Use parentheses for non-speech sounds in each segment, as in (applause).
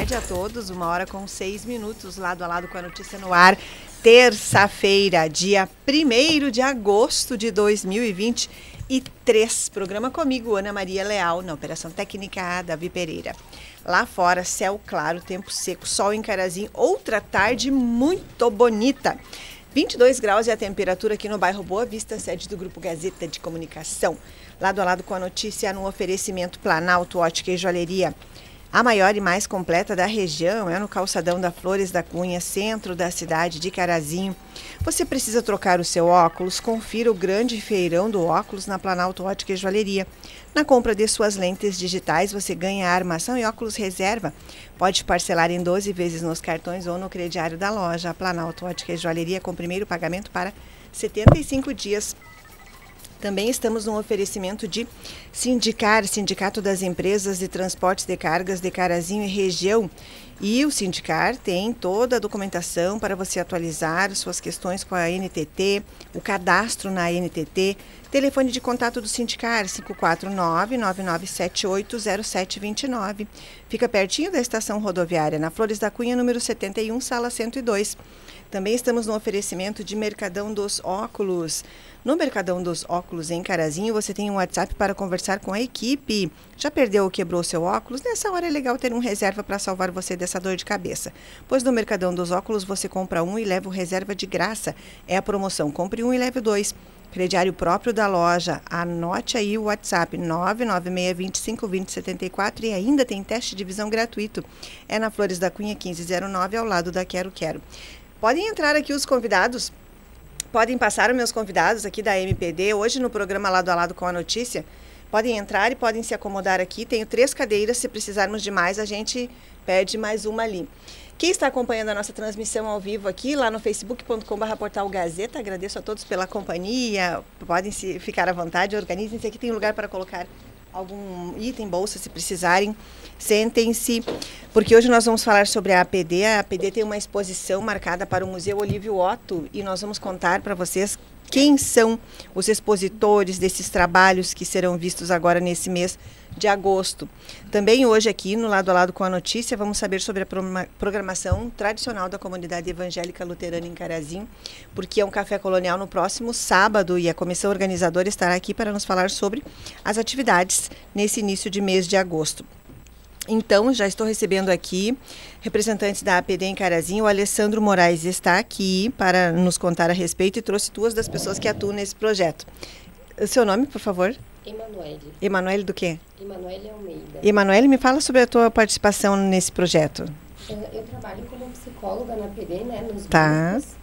tarde a todos. Uma hora com seis minutos, lado a lado com a notícia no ar. Terça-feira, dia 1 de agosto de 2023. Programa comigo, Ana Maria Leal, na Operação Técnica Davi Pereira. Lá fora, céu claro, tempo seco, sol em Carazinho, outra tarde muito bonita. 22 graus é a temperatura aqui no bairro Boa Vista, sede do Grupo Gazeta de Comunicação. Lado a lado com a notícia no oferecimento Planalto Ótica e Joalheria. A maior e mais completa da região é no calçadão da Flores da Cunha, centro da cidade de Carazinho. Você precisa trocar o seu óculos? Confira o grande feirão do óculos na Planalto Ótica e Joalheria. Na compra de suas lentes digitais, você ganha a armação e óculos reserva. Pode parcelar em 12 vezes nos cartões ou no crediário da loja. A Planalto Ótica e Joalheria com primeiro pagamento para 75 dias também estamos no oferecimento de Sindicar, Sindicato das Empresas de Transportes de Cargas de Carazinho e região. E o Sindicar tem toda a documentação para você atualizar suas questões com a NTT, o cadastro na NTT. Telefone de contato do Sindicar 549-9978-0729. Fica pertinho da estação rodoviária, na Flores da Cunha, número 71, sala 102. Também estamos no oferecimento de Mercadão dos Óculos. No Mercadão dos Óculos em Carazinho, você tem um WhatsApp para conversar com a equipe. Já perdeu ou quebrou seu óculos? Nessa hora é legal ter um reserva para salvar você dessa dor de cabeça. Pois no Mercadão dos Óculos você compra um e leva o reserva de graça. É a promoção Compre um e leve dois. Crediário próprio da loja. Anote aí o WhatsApp 996252074 e ainda tem teste de visão gratuito. É na Flores da Cunha 1509, ao lado da Quero Quero. Podem entrar aqui os convidados podem passar os meus convidados aqui da MPD, hoje no programa Lado a Lado com a Notícia. Podem entrar e podem se acomodar aqui. Tenho três cadeiras, se precisarmos de mais, a gente pede mais uma ali. Quem está acompanhando a nossa transmissão ao vivo aqui, lá no facebook.com.br portal Gazeta, agradeço a todos pela companhia. Podem se ficar à vontade, organizem-se aqui, tem lugar para colocar algum item, bolsa, se precisarem. Sentem-se, porque hoje nós vamos falar sobre a APD. A APD tem uma exposição marcada para o Museu Olívio Otto e nós vamos contar para vocês quem são os expositores desses trabalhos que serão vistos agora nesse mês de agosto. Também hoje aqui no lado a lado com a notícia vamos saber sobre a programação tradicional da comunidade evangélica luterana em Carazinho, porque é um café colonial no próximo sábado e a comissão organizadora estará aqui para nos falar sobre as atividades nesse início de mês de agosto. Então, já estou recebendo aqui representantes da APD em Carazinho. O Alessandro Moraes está aqui para nos contar a respeito e trouxe duas das pessoas que atuam nesse projeto. O seu nome, por favor? Emanuele. Emanuele do quê? Emanuele Almeida. Emanuele, me fala sobre a tua participação nesse projeto. Eu trabalho como psicóloga na PD, né, nos tá. grupos.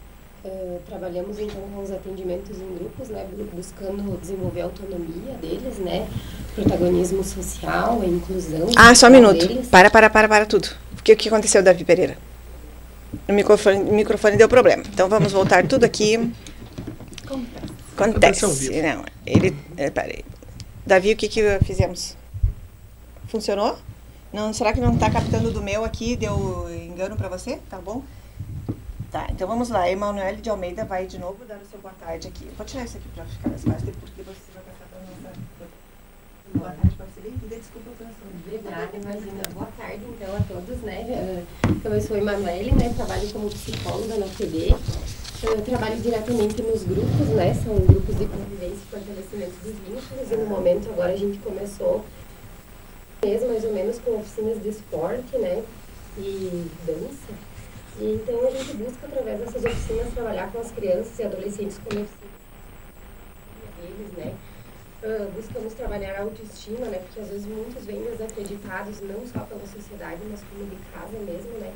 Uh, trabalhamos então com os atendimentos em grupos, né, buscando desenvolver a autonomia deles, né, protagonismo social, a inclusão. Ah, só um minuto. Deles. Para, para, para, para tudo. O que, o que aconteceu, Davi Pereira? O microfone, o microfone deu problema. Então vamos voltar tudo aqui. Acontece. Acontece. Não, ele. É, peraí. Davi, o que, que fizemos? Funcionou? Não, será que não está captando do meu aqui? Deu engano para você? Tá bom? Tá, então vamos lá. Emanuele de Almeida vai de novo dar o seu boa tarde aqui. Vou tirar isso aqui para ficar mais fácil, porque você vai passar para nossa. Boa tarde, parceria. Desculpa o transtorno. Obrigada, imagina. Boa tarde, então, a todos, né? Então, eu sou Emanuele, né? Trabalho como psicóloga na TV. Eu trabalho diretamente nos grupos, né? São grupos de convivência e fortalecimento dos vínculos. E no momento agora a gente começou mês mais ou menos com oficinas de esporte, né? E dança. E então a gente busca através dessas oficinas trabalhar com as crianças e adolescentes com deficiência né? Uh, buscamos trabalhar a autoestima, né? Porque às vezes muitos vêm desacreditados, não só pela sociedade, mas como de casa mesmo, né?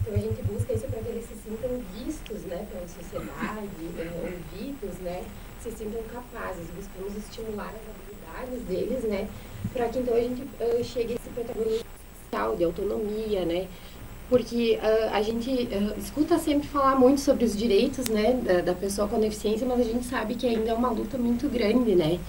Então a gente busca isso para que eles se sintam vistos né, pela sociedade, né, ouvidos, né, se sintam capazes. Buscamos estimular as habilidades deles, né, para que então a gente uh, chegue a esse protagonismo de autonomia, né, porque uh, a gente uh, escuta sempre falar muito sobre os direitos né, da, da, pessoa com deficiência, mas a gente sabe que ainda é uma luta muito grande, né?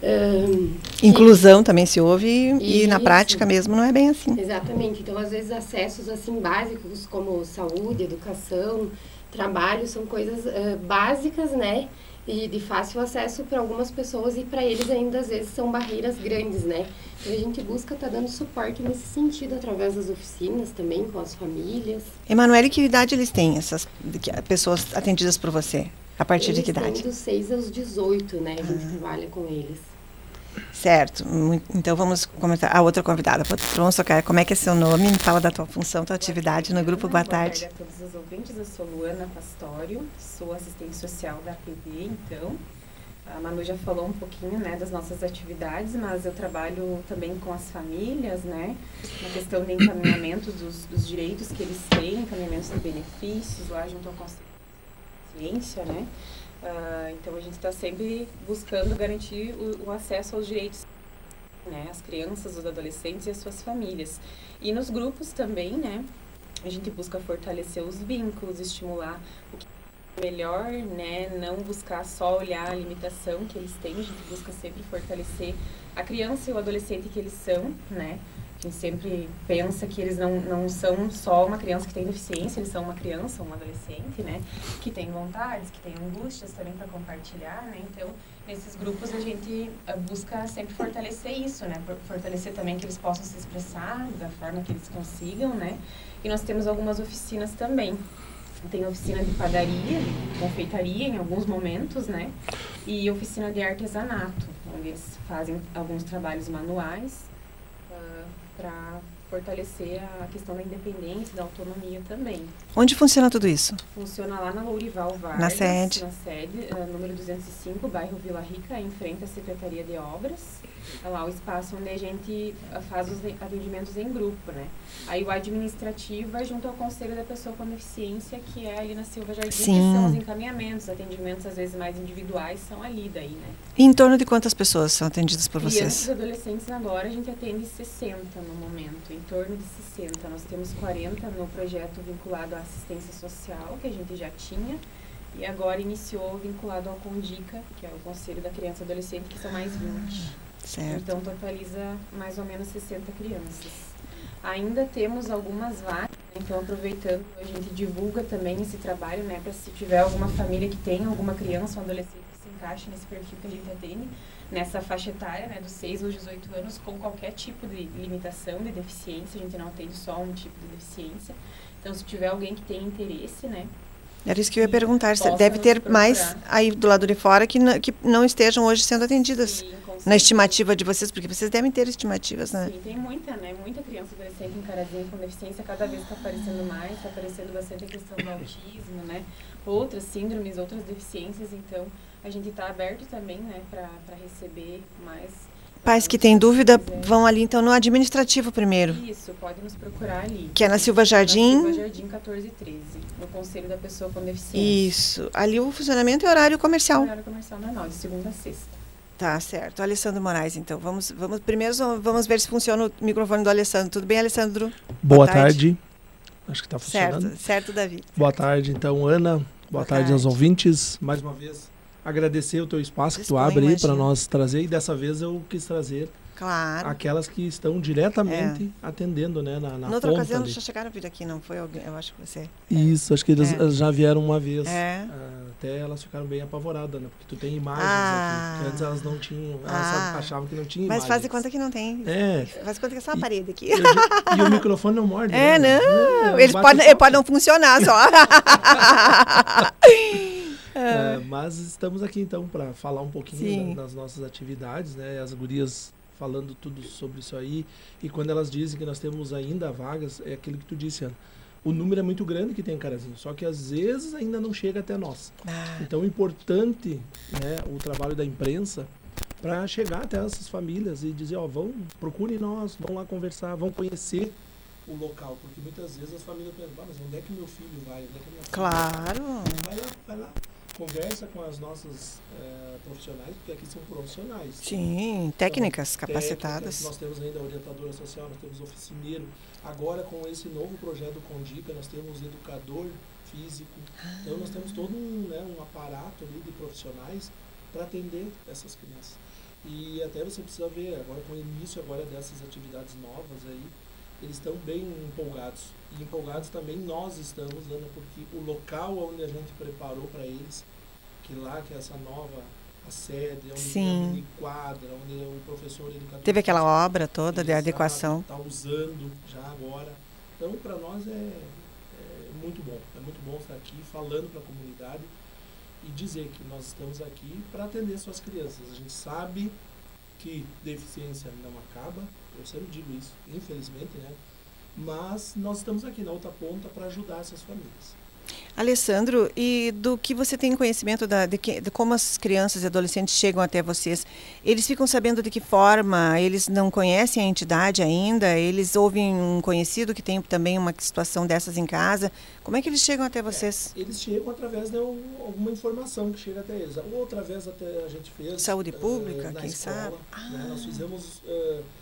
Um, Inclusão que, também se ouve e, e na prática mesmo não é bem assim. Exatamente. Então, às vezes, acessos assim básicos como saúde, educação, trabalho, são coisas uh, básicas, né? E de fácil acesso para algumas pessoas e para eles ainda às vezes são barreiras grandes, né? Então a gente busca estar tá dando suporte nesse sentido através das oficinas também com as famílias. Emanuele, que idade eles têm essas pessoas atendidas por você? A partir eles de que idade? dos 6 aos 18, né? A gente ah. trabalha com eles. Certo. Então vamos comentar. A outra convidada, Patronso, como é que é seu nome? Me fala da tua função, tua atividade no grupo. Boa tarde. Boa tarde a todos os ouvintes. Eu sou Luana Pastório, sou assistente social da APD, então. A Manu já falou um pouquinho, né, das nossas atividades, mas eu trabalho também com as famílias, né, na questão de encaminhamento dos, dos direitos que eles têm, encaminhamento de benefícios, lá junto ao Conselho de Ciência, né, Uh, então a gente está sempre buscando garantir o, o, acesso aos direitos, né, as crianças, os adolescentes e as suas famílias. E nos grupos também, né, a gente busca fortalecer os vínculos, estimular o que é melhor, né, não buscar só olhar a limitação que eles têm, a gente busca sempre fortalecer a criança e o adolescente que eles são, né, a gente sempre pensa que eles não, não são só uma criança que tem deficiência, eles são uma criança, um adolescente, né? Que tem vontades, que tem angústias também para compartilhar, né? Então, nesses grupos a gente eh, busca sempre fortalecer isso, né? Fortalecer também que eles possam se expressar da forma que eles consigam, né? E nós temos algumas oficinas também. Tem oficina de padaria, confeitaria em alguns momentos, né? E oficina de artesanato, onde eles fazem alguns trabalhos manuais para fortalecer a questão da independência, da autonomia também. Onde funciona tudo isso? Funciona lá na Lourival Vargas, na sede, na sede uh, número 205, bairro Vila Rica, em frente à Secretaria de Obras. É lá o espaço onde a gente uh, faz os atendimentos em grupo, né? Aí o administrativo é junto ao conselho da pessoa com deficiência, que é ali na Silva Jardim, Sim. que são os encaminhamentos, atendimentos às vezes mais individuais, são ali daí, né? E em torno de quantas pessoas são atendidas por vocês? Crianças e adolescentes agora a gente atende 60 no momento, em torno de 60. Nós temos 40 no projeto vinculado à assistência social, que a gente já tinha, e agora iniciou vinculado ao CONDICA, que é o Conselho da Criança e Adolescente, que são mais 20. Certo. Então totaliza mais ou menos 60 crianças. Ainda temos algumas vagas, então aproveitando, a gente divulga também esse trabalho, né, para se tiver alguma família que tem alguma criança ou adolescente que se encaixe nesse perfil que a gente atende, nessa faixa etária, né, dos 6 aos 18 anos, com qualquer tipo de limitação, de deficiência, a gente não atende só um tipo de deficiência. Então, se tiver alguém que tem interesse, né, era isso que eu ia perguntar. Deve ter mais aí do lado de fora que não, que não estejam hoje sendo atendidas. Sim, na estimativa de vocês, porque vocês devem ter estimativas, né? Sim, tem muita, né? Muita criança adolescente encaradinha com deficiência, cada vez está aparecendo mais, está aparecendo bastante a questão do autismo, né? Outras síndromes, outras deficiências, então a gente está aberto também, né, para receber mais Pais que têm dúvida vão ali então no administrativo primeiro. Isso, pode nos procurar ali. Que é na Silva Jardim. Na Silva Jardim 1413, no Conselho da Pessoa com Deficiência. Isso. Ali o funcionamento é horário comercial. Horário comercial normal, de segunda a sexta. Tá certo. Alessandro Moraes, então. Vamos, vamos primeiro vamos ver se funciona o microfone do Alessandro. Tudo bem, Alessandro? Boa, Boa tarde. tarde. Acho que está funcionando. Certo, certo, Davi. Boa tarde, então, Ana. Boa, Boa tarde, tarde aos ouvintes. Mais uma vez, agradecer o teu espaço Disponho, que tu abre aí para nós trazer. E dessa vez eu quis trazer Claro. Aquelas que estão diretamente é. atendendo, né? Na, na outra ocasião ali. já chegaram a vir aqui, não foi alguém? Eu acho que você. É. Isso, acho que eles é. já vieram uma vez. É. Uh, até elas ficaram bem apavoradas, né? Porque tu tem imagens ah. aqui. antes elas não tinham, elas ah. achavam que não tinha Mas imagens. faz de conta que não tem. É. Faz de conta que é só a parede aqui. E, e o microfone não morde. É, né? não. É, ele, pode, ele pode não funcionar só. (laughs) (laughs) É, mas estamos aqui então para falar um pouquinho da, das nossas atividades, né? As gurias falando tudo sobre isso aí. E quando elas dizem que nós temos ainda vagas, é aquilo que tu disse, Ana. O número é muito grande que tem em Carazinho, só que às vezes ainda não chega até nós. Ah. Então é importante né, o trabalho da imprensa para chegar até essas famílias e dizer, ó, vão, procurem nós, vão lá conversar, vão conhecer o local, porque muitas vezes as famílias pensam, ah, mas onde é que meu filho vai? Onde é que minha claro. Vai lá, vai lá conversa com as nossas é, profissionais, porque aqui são profissionais. Sim, técnicas então, capacitadas. Técnicas, nós temos ainda orientadora social, nós temos oficineiro. Agora, com esse novo projeto do Condica, nós temos educador físico. Ah. Então, nós temos todo um, né, um aparato ali de profissionais para atender essas crianças. E até você precisa ver, agora com o início agora dessas atividades novas aí, eles estão bem empolgados. E empolgados também nós estamos, Ana, porque o local onde a gente preparou para eles, que lá que é essa nova a sede, onde Sim. a mini quadra, onde o professor educador Teve aquela obra toda de adequação. Está usando já agora. Então, para nós é, é muito bom. É muito bom estar aqui falando para a comunidade e dizer que nós estamos aqui para atender suas crianças. A gente sabe que deficiência não acaba, eu sempre digo isso, infelizmente, né? Mas nós estamos aqui na outra ponta para ajudar essas famílias. Alessandro, e do que você tem conhecimento da, de, que, de, como as crianças e adolescentes chegam até vocês? Eles ficam sabendo de que forma? Eles não conhecem a entidade ainda? Eles ouvem um conhecido que tem também uma situação dessas em casa? Como é que eles chegam até vocês? É, eles chegam através de alguma informação que chega até eles. Ou através até a gente fez. Saúde pública, uh, quem escola, sabe? Né? Nós fizemos. Uh, uh,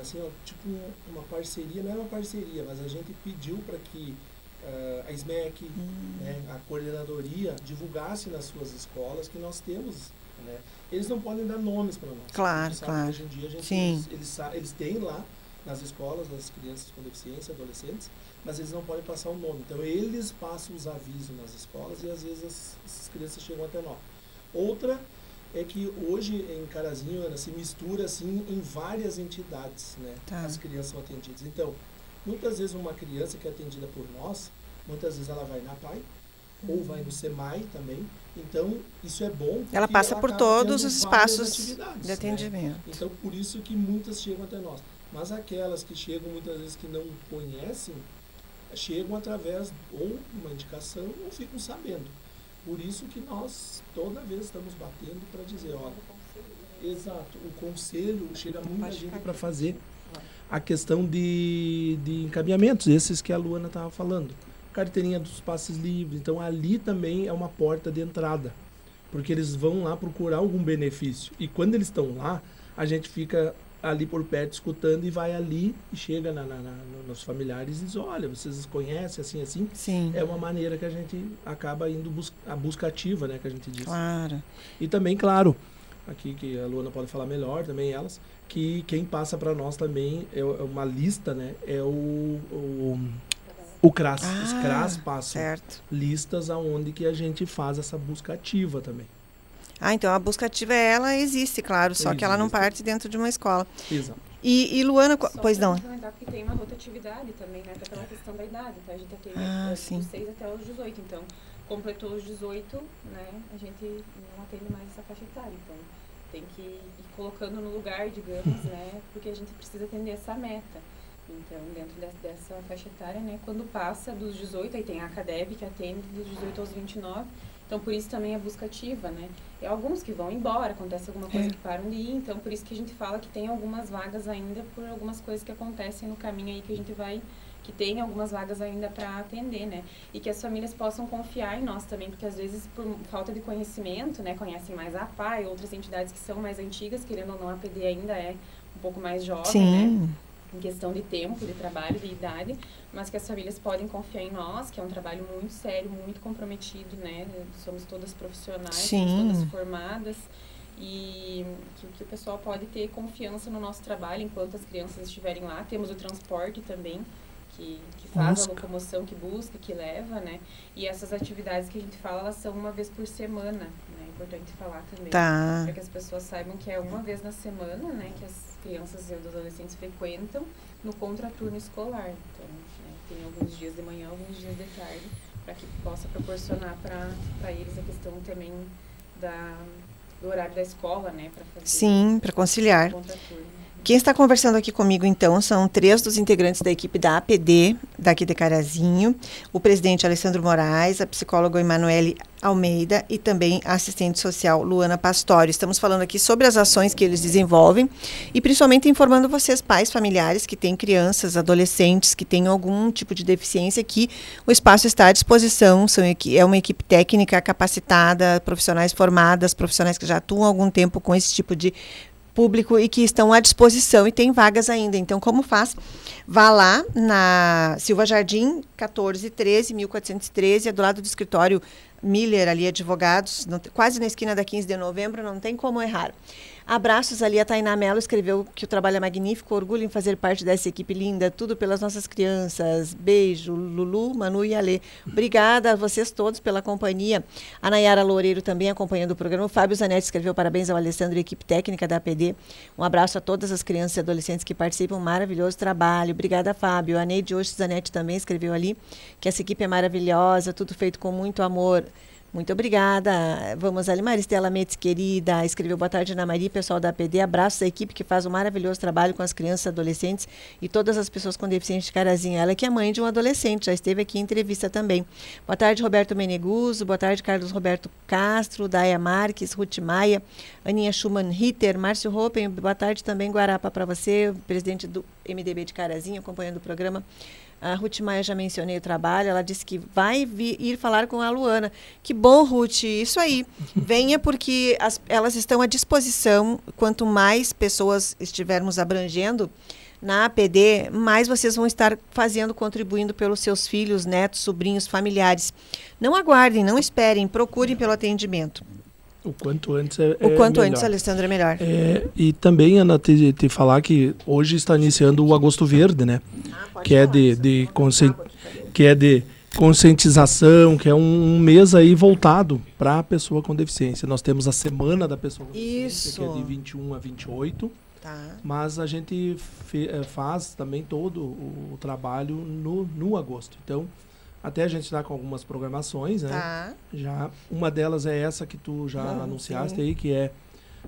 assim, ó, tipo uma parceria, não é uma parceria, mas a gente pediu para que uh, a SMEC, hum. né, a coordenadoria, divulgasse nas suas escolas que nós temos. Né? Eles não podem dar nomes para nós. Claro, claro. Hoje em dia a gente, Sim. Eles, eles, eles têm lá nas escolas das crianças com deficiência, adolescentes, mas eles não podem passar o nome. Então eles passam os avisos nas escolas e às vezes as, essas crianças chegam até nós. Outra é que hoje em Carazinho ela se mistura assim em várias entidades, né? Tá. As crianças são atendidas. Então, muitas vezes uma criança que é atendida por nós, muitas vezes ela vai na PAI ou vai no SEMAI também. Então, isso é bom. Ela passa ela por todos os espaços de né? atendimento. Então, por isso que muitas chegam até nós. Mas aquelas que chegam muitas vezes que não conhecem, chegam através ou uma indicação ou ficam sabendo. Por isso que nós toda vez estamos batendo para dizer, olha, exato, o conselho chega muita gente para fazer a questão de, de encaminhamentos, esses que a Luana estava falando. Carteirinha dos passes livres, então ali também é uma porta de entrada, porque eles vão lá procurar algum benefício. E quando eles estão lá, a gente fica ali por perto escutando e vai ali e chega na, na, na, nos familiares e diz, olha, vocês conhecem assim, assim. Sim. É uma maneira que a gente acaba indo bus a busca ativa, né, que a gente diz. Claro. E também, claro, aqui que a Luana pode falar melhor, também elas, que quem passa para nós também é uma lista, né, é o, o, o CRAS. Ah, Os CRAS passam certo. listas aonde que a gente faz essa busca ativa também. Ah, então a busca ativa ela existe, claro, só existe. que ela não parte dentro de uma escola. Exato. E, e Luana, Só pois não. que tem uma rotatividade também, né? Até pela questão da idade. Então a gente atende ah, dos sim. 6 até os 18. Então, completou os 18, né? A gente não atende mais essa faixa etária. Então, tem que ir colocando no lugar, digamos, né? Porque a gente precisa atender essa meta. Então, dentro de, dessa faixa etária, né? Quando passa dos 18, aí tem a ACADEB que atende dos 18 aos 29. Então, por isso também a busca ativa, né? E alguns que vão embora, acontece alguma coisa É. que param de ir. Então, por isso que a gente fala que tem algumas vagas ainda por algumas coisas que acontecem no caminho aí que a gente vai... Que tem algumas vagas ainda para atender, né? E que as famílias possam confiar em nós também, porque às vezes por falta de conhecimento, né? Conhecem mais a PAI, outras entidades que são mais antigas, querendo ou não, a PD ainda é um pouco mais jovem, Sim. né? Em questão de tempo, de trabalho, de idade, mas que as famílias podem confiar em nós, que é um trabalho muito sério, muito comprometido, né? Somos todas profissionais, Sim. somos todas formadas e que, que o pessoal pode ter confiança no nosso trabalho enquanto as crianças estiverem lá. Temos o transporte também, que, que faz Busca. a locomoção, que busca, que leva, né? E essas atividades que a gente fala, elas são uma vez por semana, né? É importante falar também Tá. para que as pessoas saibam que é uma vez na semana, né, que as crianças e adolescentes frequentam no contraturno escolar. Então, né, tem alguns dias de manhã, alguns dias de tarde, para que possa proporcionar para eles a questão também da, do horário da escola, né, para fazer Sim, para conciliar. contraturno. Quem está conversando aqui comigo, então, são três dos integrantes da equipe da APD, daqui de Carazinho, o presidente Alessandro Moraes, a psicóloga Emanuele Almeida e também a assistente social Luana Pastório. Estamos falando aqui sobre as ações que eles desenvolvem e principalmente informando vocês, pais familiares que têm crianças, adolescentes que têm algum tipo de deficiência, que o espaço está à disposição, são, é uma equipe técnica capacitada, profissionais formadas, profissionais que já atuam há algum tempo com esse tipo de público e que estão à disposição e tem vagas ainda. Então, como faz? Vá lá na Silva Jardim, 1413, 1413, é do lado do escritório Miller, ali, advogados, quase na esquina da 15 de novembro, não tem como errar. Abraços ali, a Tainá Mello escreveu que o trabalho é magnífico, orgulho em fazer parte dessa equipe linda, tudo pelas nossas crianças. Beijo, Lulu, Manu e Alê. Obrigada a vocês todos pela companhia. A Nayara Loureiro também acompanhando o programa. O Fábio Zanetti escreveu parabéns ao Alessandro e equipe técnica da APD. Um abraço a todas as crianças e adolescentes que participam. Maravilhoso trabalho. Obrigada, Fábio. A Neide Osh Zanetti também escreveu ali que essa equipe é maravilhosa, tudo feito com muito amor. Muito obrigada. Vamos ali, Maristela Mendes, querida. Escreveu boa tarde, Ana Maria, pessoal da APD. Abraços à equipe que faz um maravilhoso trabalho com as crianças adolescentes e todas as pessoas com deficiência de carazinho. Ela que é mãe de um adolescente, já esteve aqui em entrevista também. Boa tarde, Roberto Meneguso. Boa tarde, Carlos Roberto Castro, Daia Marques, Ruth Maia, Aninha Schumann Ritter, Márcio Ropen. Boa tarde também, Guarapa, para você, presidente do MDB de Carazinho, acompanhando o programa. A Ruth Maia já mencionei o trabalho, ela disse que vai vir, ir falar com a Luana. Que bom, Ruth, isso aí. (laughs) Venha porque as, elas estão à disposição. Quanto mais pessoas estivermos abrangendo na APD, mais vocês vão estar fazendo, contribuindo pelos seus filhos, netos, sobrinhos, familiares. Não aguardem, não esperem, procurem pelo atendimento. O quanto antes é, O quanto melhor. antes, Alessandra, é melhor. É, e também, Ana, te, te falar que hoje está iniciando o Agosto Verde, né? Ah, que é de, de consci... que é de conscientização, que é um, um mês aí voltado para a pessoa com deficiência. Nós temos a semana da pessoa com deficiência, Isso. que é de 21 a 28, Tá. mas a gente fe- eh, faz também todo o, o trabalho no, no agosto. Então, até a gente está com algumas programações, né? Tá. Já uma delas é essa que tu já Ah, anunciaste sim. aí, que é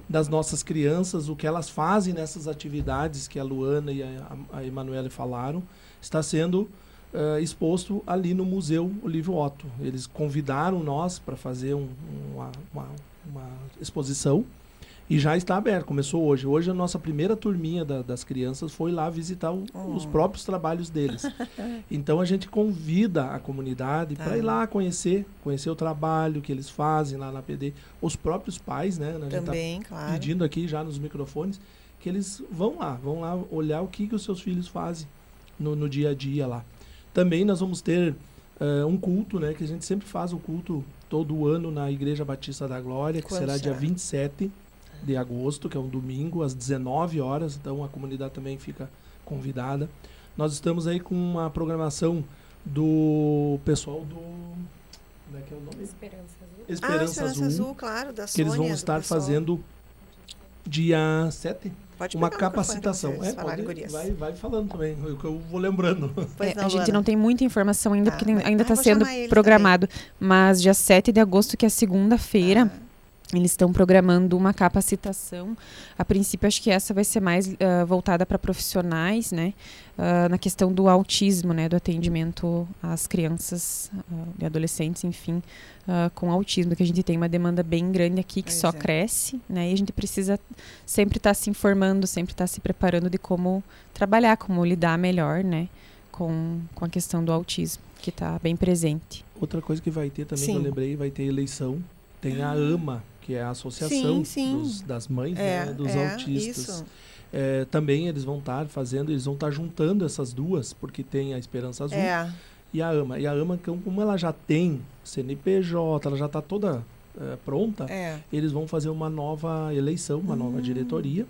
das nossas crianças, o que elas fazem nessas atividades que a Luana e a, a Emanuele falaram, está sendo eh, exposto ali no Museu Olívio Otto. Eles convidaram nós para fazer um- uma, uma, uma exposição e já está aberto, começou hoje. Hoje a nossa primeira turminha da- das crianças foi lá visitar o- os Oh. próprios trabalhos deles. (laughs) então a gente convida a comunidade Tá. para ir lá conhecer, conhecer o trabalho que eles fazem lá na PD, os próprios pais, né? A gente tá Também, claro. pedindo aqui já nos microfones que eles vão lá, vão lá olhar o que, que os seus filhos fazem no, no dia a dia lá. Também nós vamos ter eh, um culto, né? Que a gente sempre faz o culto todo ano na Igreja Batista da Glória, que Quando será dia será? 27 de agosto, que é um domingo, às 19 horas. Então a comunidade também fica convidada. Nós estamos aí com uma programação do pessoal do. Como é que é o nome? Esperança Azul. ah, Esperança, Esperança Azul, Azul, claro, da que eles vão Sônia, estar fazendo dia 7 Pode uma capacitação. É, pode, gurias. vai, vai falando também, o que eu vou lembrando. (laughs) É, não, a gente não tem muita informação ainda, Tá, porque vai- ainda ah, está vou sendo programado. Mas dia 7 de agosto, que é segunda-feira, Ah, eles estão programando uma capacitação. A princípio, acho que essa vai ser mais ah, voltada para profissionais, né? Ah, na questão do autismo, né? Do atendimento às crianças ah, e adolescentes, enfim, com autismo, que a gente tem uma demanda bem grande aqui, que Pois só é. cresce, né? E a gente precisa sempre estar se informando, sempre estar se preparando de como trabalhar, como lidar melhor, né? Com, com a questão do autismo, que está bem presente. Outra coisa que vai ter também, que eu Sim. lembrei, vai ter eleição. Tem a AMA, que é a associação Sim, sim. dos- das mães, É, né, dos é, autistas. É, também eles vão estar fazendo, eles vão estar juntando essas duas, porque tem a Esperança Azul É, e a AMA. E a AMA, então, como ela já tem CNPJ, ela já está toda eh, pronta, é. eles vão fazer uma nova eleição, uma Hum. nova diretoria.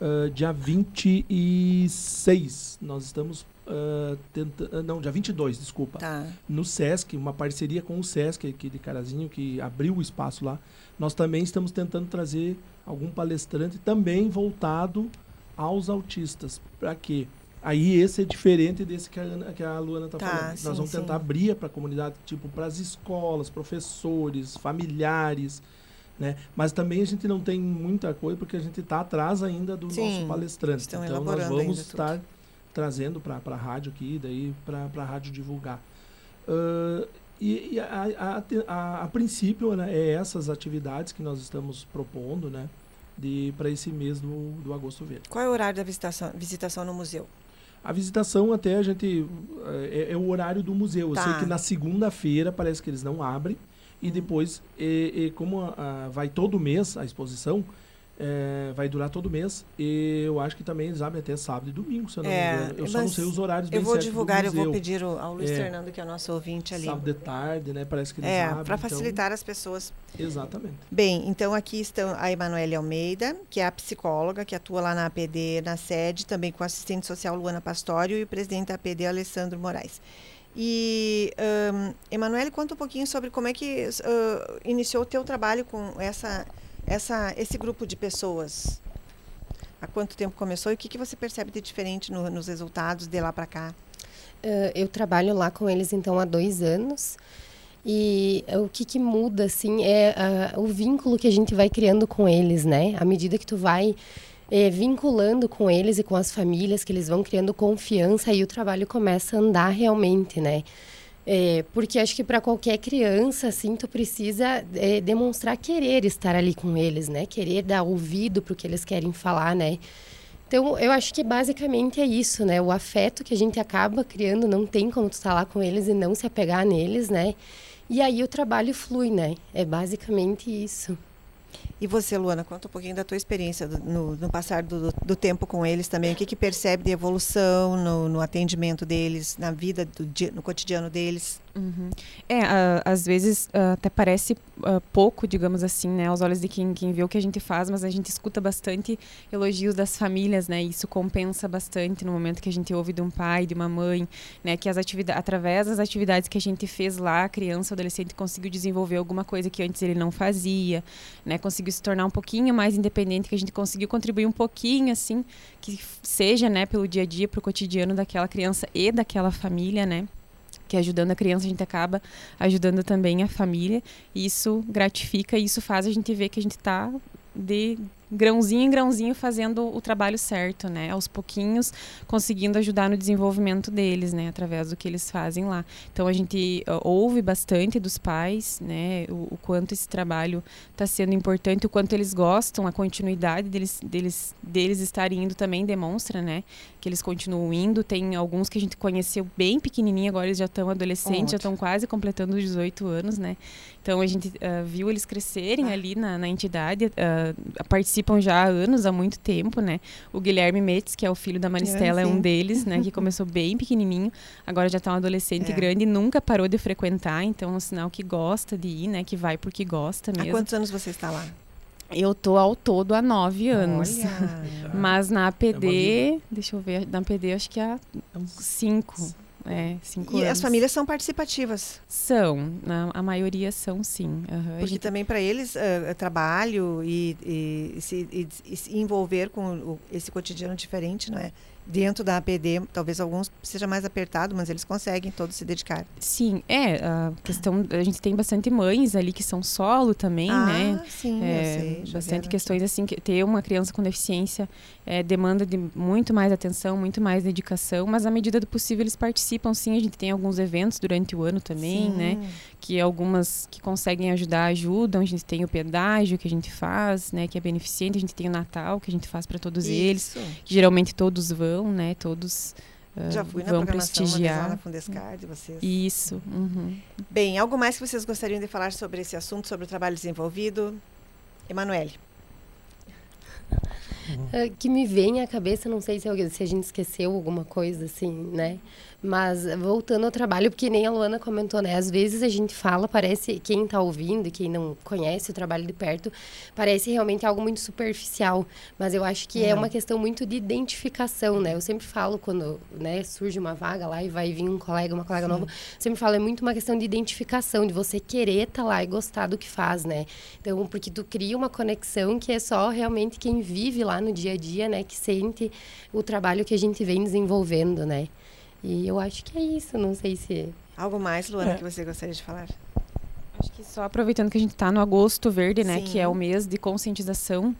Ah, dia 26, nós estamos tentando. Não, dia 22, desculpa. Tá. No SESC, uma parceria com o SESC aqui de Carazinho, que abriu o espaço lá. Nós também estamos tentando trazer algum palestrante também voltado aos autistas. Para quê? Aí esse é diferente desse que a, Ana- que a Luana está Tá, falando. sim, Nós vamos sim. tentar abrir para a comunidade, tipo, para as escolas, professores, familiares, né? Mas também a gente não tem muita coisa porque a gente está atrás ainda do Sim, nosso palestrante. então nós vamos ainda tudo. estar trazendo para a rádio aqui, daí para a rádio divulgar. Ah, e e a, a, a- a- princípio né, é essas atividades que nós estamos propondo né, para esse mês do, do agosto verde. Qual é o horário da visitação, visitação no museu? A visitação até a gente é, é o horário do museu. Eu Tá. sei que na segunda-feira parece que eles não abrem e depois, e, e como a- a- vai todo mês a exposição, É, vai durar todo mês. E eu acho que também eles abrem até sábado e domingo, se eu não é, me engano. Eu só não sei os horários bem Eu vou divulgar, eu vou pedir ao Luiz é, Fernando, que é o nosso ouvinte ali. Sábado de tarde, né? Parece que eles é, abrem. para então facilitar então... as pessoas. Exatamente. Bem, então aqui estão a Emanuele Almeida, que é a psicóloga, que atua lá na APD, na sede, também com a assistente social Luana Pastório e o presidente da APD, Alessandro Moraes. E, um, Emanuele, conta um pouquinho sobre como é que uh, iniciou o teu trabalho com essa, essa, esse grupo de pessoas. Há quanto tempo começou e o que, que você percebe de diferente no, nos resultados de lá para cá? Uh, eu trabalho lá com eles, então, há dois anos. E o que, que muda, assim, é uh, o vínculo que a gente vai criando com eles, né? À medida que tu vai é, vinculando com eles e com as famílias, que eles vão criando confiança e o trabalho começa a andar realmente, né? É, porque acho que para qualquer criança, assim, tu precisa é, demonstrar querer estar ali com eles, né? Querer dar ouvido para o que eles querem falar, né? Então, eu acho que basicamente é isso, né? O afeto que a gente acaba criando, não tem como tu estar tá lá com eles e não se apegar neles, né? E aí o trabalho flui, né? É basicamente isso. E você, Luana, conta um pouquinho da tua experiência no, no passar do, do, tempo com eles também. O que, que percebe de evolução no, no atendimento deles, na vida, do dia, no cotidiano deles? Uhum. É, uh, às vezes uh, até parece uh, pouco, digamos assim, né, aos olhos de quem, quem vê o que a gente faz, mas a gente escuta bastante elogios das famílias, né, isso compensa bastante no momento que a gente ouve de um pai, de uma mãe, né, que as atividades, através das atividades que a gente fez lá, a criança, o adolescente conseguiu desenvolver alguma coisa que antes ele não fazia, né, conseguiu se tornar um pouquinho mais independente, que a gente conseguiu contribuir um pouquinho, assim, que seja, né, pelo dia a dia, pro cotidiano daquela criança e daquela família, né, que ajudando a criança a gente acaba ajudando também a família. Isso gratifica isso faz a gente ver que a gente está de grãozinho em grãozinho fazendo o trabalho certo, né? Aos pouquinhos conseguindo ajudar no desenvolvimento deles, né? Através do que eles fazem lá. Então a gente uh, ouve bastante dos pais, né? O, o quanto esse trabalho está sendo importante, o quanto eles gostam, a continuidade deles, deles, deles estarem indo também demonstra, né? Que eles continuam indo. Tem alguns que a gente conheceu bem pequenininho, agora eles já estão adolescentes, Ótimo. já estão quase completando os 18 anos, né? Então a gente uh, viu eles crescerem ah. ali na, na entidade, uh, participam já há anos, há muito tempo, né? O Guilherme Metz, que é o filho da Maristela, é, é um deles, né? Que (laughs) começou bem pequenininho, agora já está um adolescente é. grande, nunca parou de frequentar, então é um sinal que gosta de ir, né? Que vai porque gosta mesmo. Há quantos anos você está lá? Eu tô ao todo há nove anos. (laughs) Mas na APD, é deixa eu ver, na APD acho que há cinco. É, cinco e anos. as famílias são participativas? São, a, a maioria são sim. Uhum. Porque gente... também para eles uh, trabalho e, e, e, se, e, e, se, envolver com o, esse cotidiano diferente, não é? Dentro da APD, talvez alguns seja mais apertado, mas eles conseguem todos se dedicar. Sim, é, a questão, a gente tem bastante mães ali que são solo também, ah, né? sim, é, sei, bastante questões assim, que ter uma criança com deficiência é, demanda de muito mais atenção, muito mais dedicação, mas à medida do possível eles participam sim, a gente tem alguns eventos durante o ano também, sim. né? Que algumas que conseguem ajudar, ajudam, a gente tem o pedágio que a gente faz, né, que é beneficente, a gente tem o Natal que a gente faz para todos Isso. eles, que geralmente todos vão vão, né? Todos uh, Já fui vão na prestigiar. na Fundescard, vocês. Isso. Uhum. Bem, algo mais que vocês gostariam de falar sobre esse assunto, sobre o trabalho desenvolvido? Emanuele. Uh, (laughs) que me vem à cabeça, não sei se, se a gente esqueceu alguma coisa, assim, né? Mas voltando ao trabalho, porque nem a Luana comentou, né? Às vezes a gente fala, parece, quem está ouvindo, quem não conhece o trabalho de perto, parece realmente algo muito superficial. Mas eu acho que não. é uma questão muito de identificação, né? Eu sempre falo quando né, surge uma vaga lá e vai vir um colega, uma colega Sim. nova, sempre falo, é muito uma questão de identificação, de você querer estar tá lá e gostar do que faz, né? Então, porque tu cria uma conexão que é só realmente quem vive lá no dia a dia, né? Que sente o trabalho que a gente vem desenvolvendo, né? E eu acho que é isso, não sei se. Algo mais, Luana, é. que você gostaria de falar? Acho que só aproveitando que a gente está no agosto verde, né, Sim. que é o mês de conscientização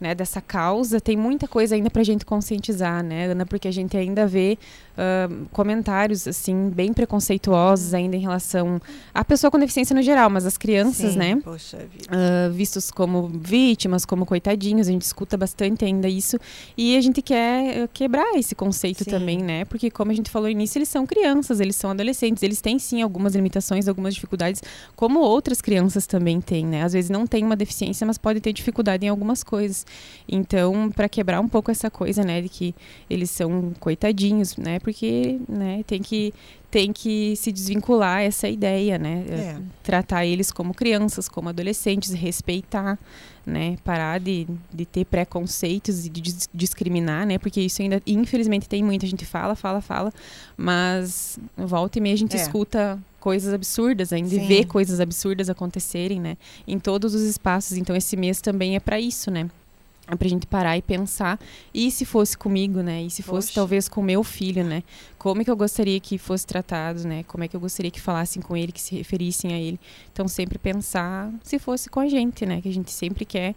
né, dessa causa, tem muita coisa ainda para a gente conscientizar, né, Ana, porque a gente ainda vê uh, comentários assim bem preconceituosos uhum. ainda em relação à pessoa com deficiência no geral, mas as crianças, Sim, né, uh, vistos como vítimas, como coitadinhos, a gente escuta bastante ainda isso. E a gente quer quebrar esse conceito sim. também, né, porque como a gente falou no início, eles são crianças, eles são adolescentes, eles têm sim algumas limitações, algumas dificuldades, como outras crianças também têm, né, às vezes não tem uma deficiência, mas pode ter dificuldade em algumas coisas. Então, para quebrar um pouco essa coisa, né, de que eles são coitadinhos, né, porque, né, tem que tem que se desvincular essa ideia, né? É. Tratar eles como crianças, como adolescentes, respeitar, né? Parar de, de ter preconceitos e de discriminar, né? Porque isso ainda, infelizmente, tem muita gente fala, fala, fala, mas volta e meia a gente é. escuta coisas absurdas ainda Sim. e vê coisas absurdas acontecerem, né? Em todos os espaços. Então esse mês também é para isso, né? É pra gente parar e pensar. E se fosse comigo, né? E se fosse Poxa. talvez com meu filho, né? Como é que eu gostaria que fosse tratado, né? Como é que eu gostaria que falassem com ele, que se referissem a ele. Então, sempre pensar se fosse com a gente, né? Que a gente sempre quer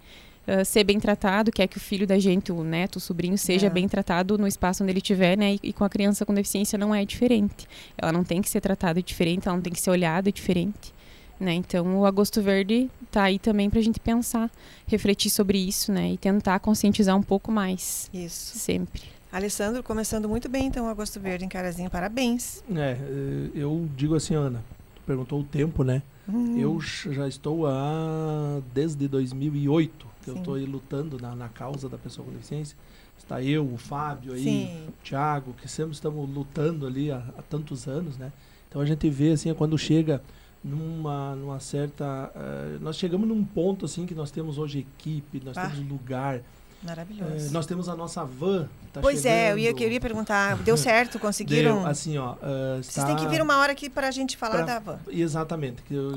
uh, ser bem tratado, quer que o filho da gente, o neto, o sobrinho, seja é. bem tratado no espaço onde ele estiver, né? E, e, com a criança com deficiência não é diferente. Ela não tem que ser tratada diferente, ela não tem que ser olhada diferente. Né? Então, o Agosto Verde está aí também para a gente pensar, refletir sobre isso, né? E tentar conscientizar um pouco mais. Isso. Sempre. Alessandro, começando muito bem, então, o Agosto Verde em Carazinho. Parabéns. É, eh, eu digo assim, Ana, tu perguntou o tempo, né? Hum. Eu já estou há, desde 2008, que Sim. eu estou aí lutando na, na causa da pessoa com deficiência. Está eu, o Fábio aí, Sim. o Thiago, que sempre estamos lutando ali há, há tantos anos, né? Então a gente vê assim, quando chega numa, numa certa. Uh, nós chegamos num ponto assim que nós temos hoje equipe, nós ah, temos lugar. Maravilhoso. Uh, nós temos a nossa van. Tá pois chegando. é, eu ia, eu ia perguntar, deu certo, (laughs) conseguiram? Deu, assim, ó. Uh, Vocês têm que vir uma hora aqui para a gente falar pra, da van. Exatamente. Que eu,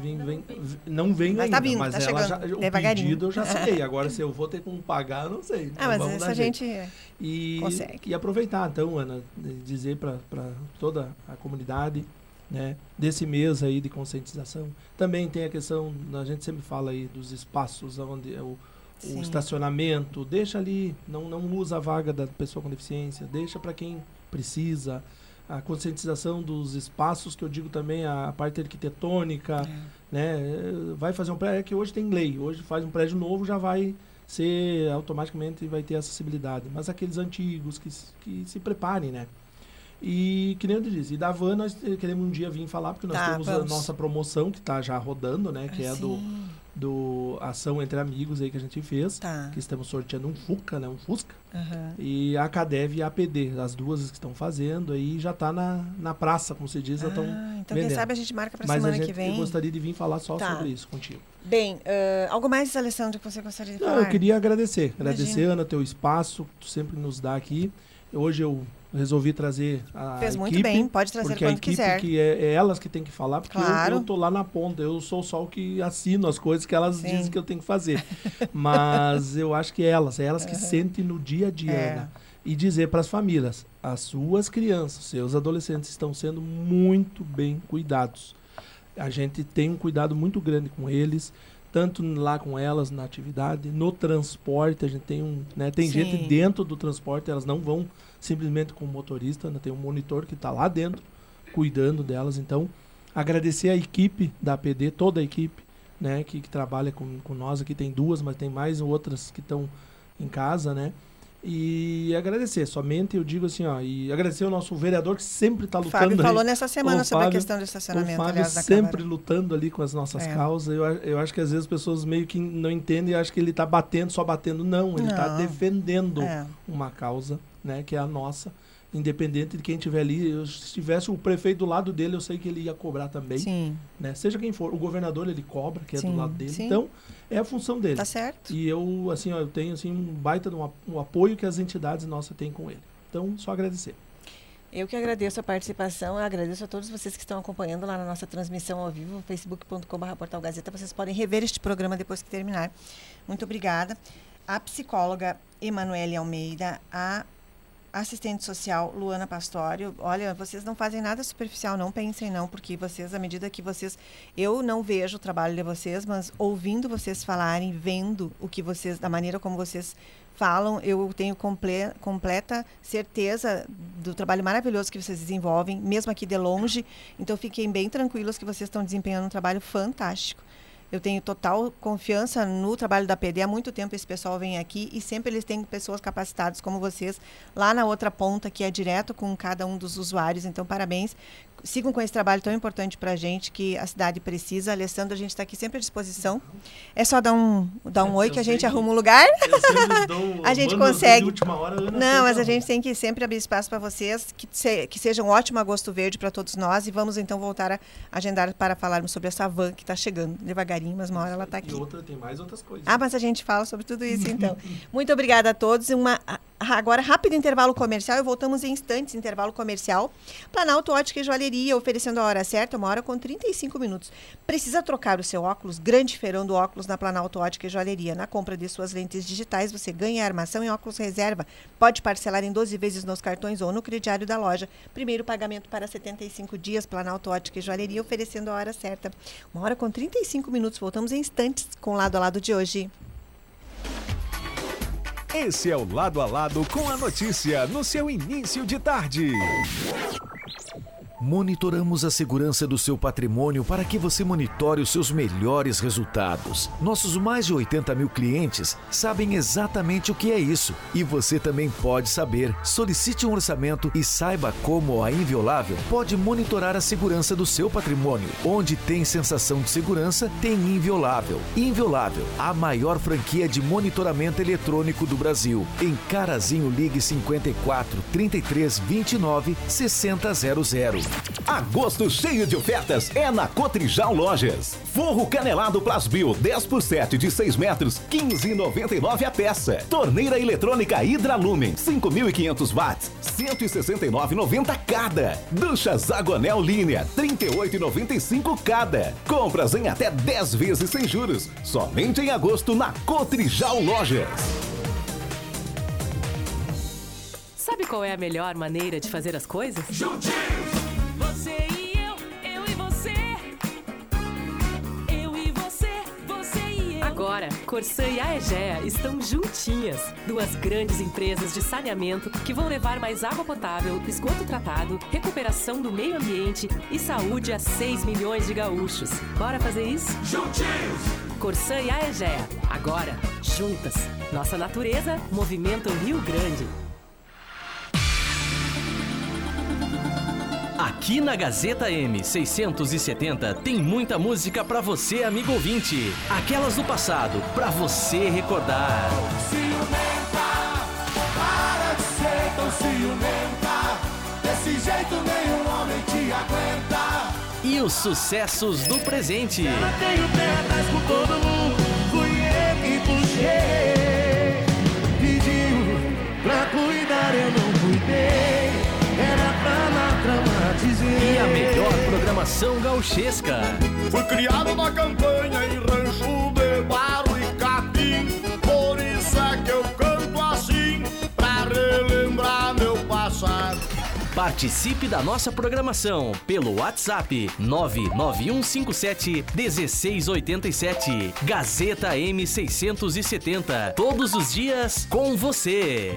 vim, vem, não venho mas ainda, tá vindo, mas tá ela já, o pedido eu já (laughs) sei. Agora se eu vou ter como pagar, eu não sei. Ah, então, mas essa gente e, consegue. E aproveitar então, Ana, dizer para toda a comunidade né, desse mês aí de conscientização. Também tem a questão, a gente sempre fala aí dos espaços onde é o, o estacionamento, deixa ali, não, não usa a vaga da pessoa com deficiência, deixa para quem precisa. A conscientização dos espaços, que eu digo também a parte arquitetônica, é. né? Vai fazer um prédio, é que hoje tem lei, hoje faz um prédio novo, já vai ser automaticamente vai ter acessibilidade. Mas aqueles antigos que, que se preparem, né? E que nem eu disse, e da van nós queremos um dia vir falar, porque nós tá, temos vamos. a nossa promoção que está já rodando, né? Que ah, é do, do Ação Entre Amigos aí que a gente fez. Tá. Que estamos sorteando um Fuca, né? Um Fusca. Uhum. E a CADEV e a APD, as duas que estão fazendo aí já está na, na praça, como se diz, ah, Então vendendo. quem sabe a gente marca para semana que vem. Eu gostaria de vir falar só tá. sobre isso contigo. Bem, uh, algo mais, Alessandro, que você gostaria de falar? Não, eu queria agradecer. Agradecer, Ana, teu espaço que tu sempre nos dá aqui. Hoje eu resolvi trazer a Fez equipe, muito bem, pode trazer porque quando a equipe quiser. que é, é, elas que tem que falar, porque claro. eu, eu tô lá na ponta, eu sou só o que assino as coisas que elas Sim. dizem que eu tenho que fazer. Mas eu acho que é elas, é elas que uhum. sentem no dia a dia, é. Né? E dizer para as famílias, as suas crianças, seus adolescentes estão sendo muito bem cuidados. A gente tem um cuidado muito grande com eles tanto lá com elas na atividade, no transporte, a gente tem um, né, tem Sim. gente dentro do transporte, elas não vão simplesmente com o motorista, né, tem um monitor que está lá dentro cuidando delas, então agradecer a equipe da APD, toda a equipe, né, que, que trabalha com, com nós, aqui tem duas, mas tem mais outras que estão em casa, né, e agradecer, somente eu digo assim, ó, e agradecer o nosso vereador que sempre está lutando. Fábio falou nessa semana sobre Fábio, a questão do estacionamento. O Fábio aliás, sempre lutando ali com as nossas é. causas. Eu, eu acho que às vezes as pessoas meio que não entendem e acham que ele está batendo, só batendo. Não, ele está defendendo é. uma causa, né, que é a nossa independente de quem estiver ali, eu, se tivesse o prefeito do lado dele, eu sei que ele ia cobrar também. Sim. Né? Seja quem for. O governador, ele cobra, que é sim, do lado dele. Sim. Então, é a função dele. Tá certo. E eu, assim, ó, eu tenho assim, um baita um, um apoio que as entidades nossas têm com ele. Então, só agradecer. Eu que agradeço a participação, agradeço a todos vocês que estão acompanhando lá na nossa transmissão ao vivo, facebook.com.br Portal Gazeta. Vocês podem rever este programa depois que terminar. Muito obrigada. A psicóloga Emanuele Almeida, a assistente social Luana Pastório, olha, vocês não fazem nada superficial, não pensem não, porque vocês, à medida que vocês, eu não vejo o trabalho de vocês, mas ouvindo vocês falarem, vendo o que vocês, da maneira como vocês falam, eu tenho comple completa certeza do trabalho maravilhoso que vocês desenvolvem, mesmo aqui de longe. Então fiquem bem tranquilos que vocês estão desempenhando um trabalho fantástico. Eu tenho total confiança no trabalho da PD. Há muito tempo esse pessoal vem aqui e sempre eles têm pessoas capacitadas como vocês lá na outra ponta, que é direto com cada um dos usuários. Então, parabéns sigam com esse trabalho tão importante para a gente que a cidade precisa. Alessandro, a gente está aqui sempre à disposição. É só dar um, dar um oi que a gente arruma um lugar. Dou, (laughs) a gente consegue. Hora, Não, mas a gente tem que sempre abrir espaço para vocês, que, se, que seja um ótimo agosto verde para todos nós. E vamos então voltar a agendar para falarmos sobre essa van que está chegando devagarinho, mas uma hora ela está aqui. E outra, tem mais outras coisas. Ah, mas a gente fala sobre tudo isso então. (laughs) Muito obrigada a todos. Uma, agora, rápido intervalo comercial e voltamos em instantes intervalo comercial. Planalto Ótica e Joalheria oferecendo a hora certa, uma hora com 35 minutos. Precisa trocar o seu óculos? Grande feirão do óculos na Planalto Ótica e Joalheria. Na compra de suas lentes digitais, você ganha armação em óculos reserva. Pode parcelar em 12 vezes nos cartões ou no crediário da loja. Primeiro pagamento para 75 dias. Planalto Ótica e Joalheria oferecendo a hora certa. Uma hora com 35 minutos. Voltamos em instantes com o lado a lado de hoje. Esse é o Lado a Lado com a notícia no seu início de tarde. Monitoramos a segurança do seu patrimônio para que você monitore os seus melhores resultados. Nossos mais de 80 mil clientes sabem exatamente o que é isso e você também pode saber. Solicite um orçamento e saiba como a Inviolável pode monitorar a segurança do seu patrimônio. Onde tem sensação de segurança, tem Inviolável. Inviolável, a maior franquia de monitoramento eletrônico do Brasil. Em Carazinho Ligue 54 33 29 6000. Agosto cheio de ofertas é na Cotrijal Lojas. Forro canelado Plasbil 10 por 7 de 6 metros, 15,99 a peça. Torneira eletrônica Hidralumen 5.500 watts, 169,90 cada. Duchas Aguanel Linha 38,95 cada. Compras em até 10 vezes sem juros. Somente em agosto na Cotrijal Lojas. Sabe qual é a melhor maneira de fazer as coisas? Juntinhos! Você e eu, eu e você. Eu e você, você e eu. Agora, Corsã e a Egea estão juntinhas. Duas grandes empresas de saneamento que vão levar mais água potável, esgoto tratado, recuperação do meio ambiente e saúde a 6 milhões de gaúchos. Bora fazer isso? Juntinhos! Corsã e a Egea. Agora, juntas. Nossa natureza, Movimento Rio Grande. Aqui na Gazeta M670 tem muita música para você, amigo ouvinte. Aquelas do passado, para você recordar. Ciumenta, para de ser tão ciumenta. Desse jeito nenhum homem te aguenta. E os sucessos do presente. Ela tem o pé atrás com todo mundo, fui eu que puxei. Programação gauchesca. Fui criado na campanha em rancho de barro e capim. Por isso é que eu canto assim, pra relembrar meu passado. Participe da nossa programação pelo WhatsApp 99157 1687. Gazeta M670. Todos os dias com você.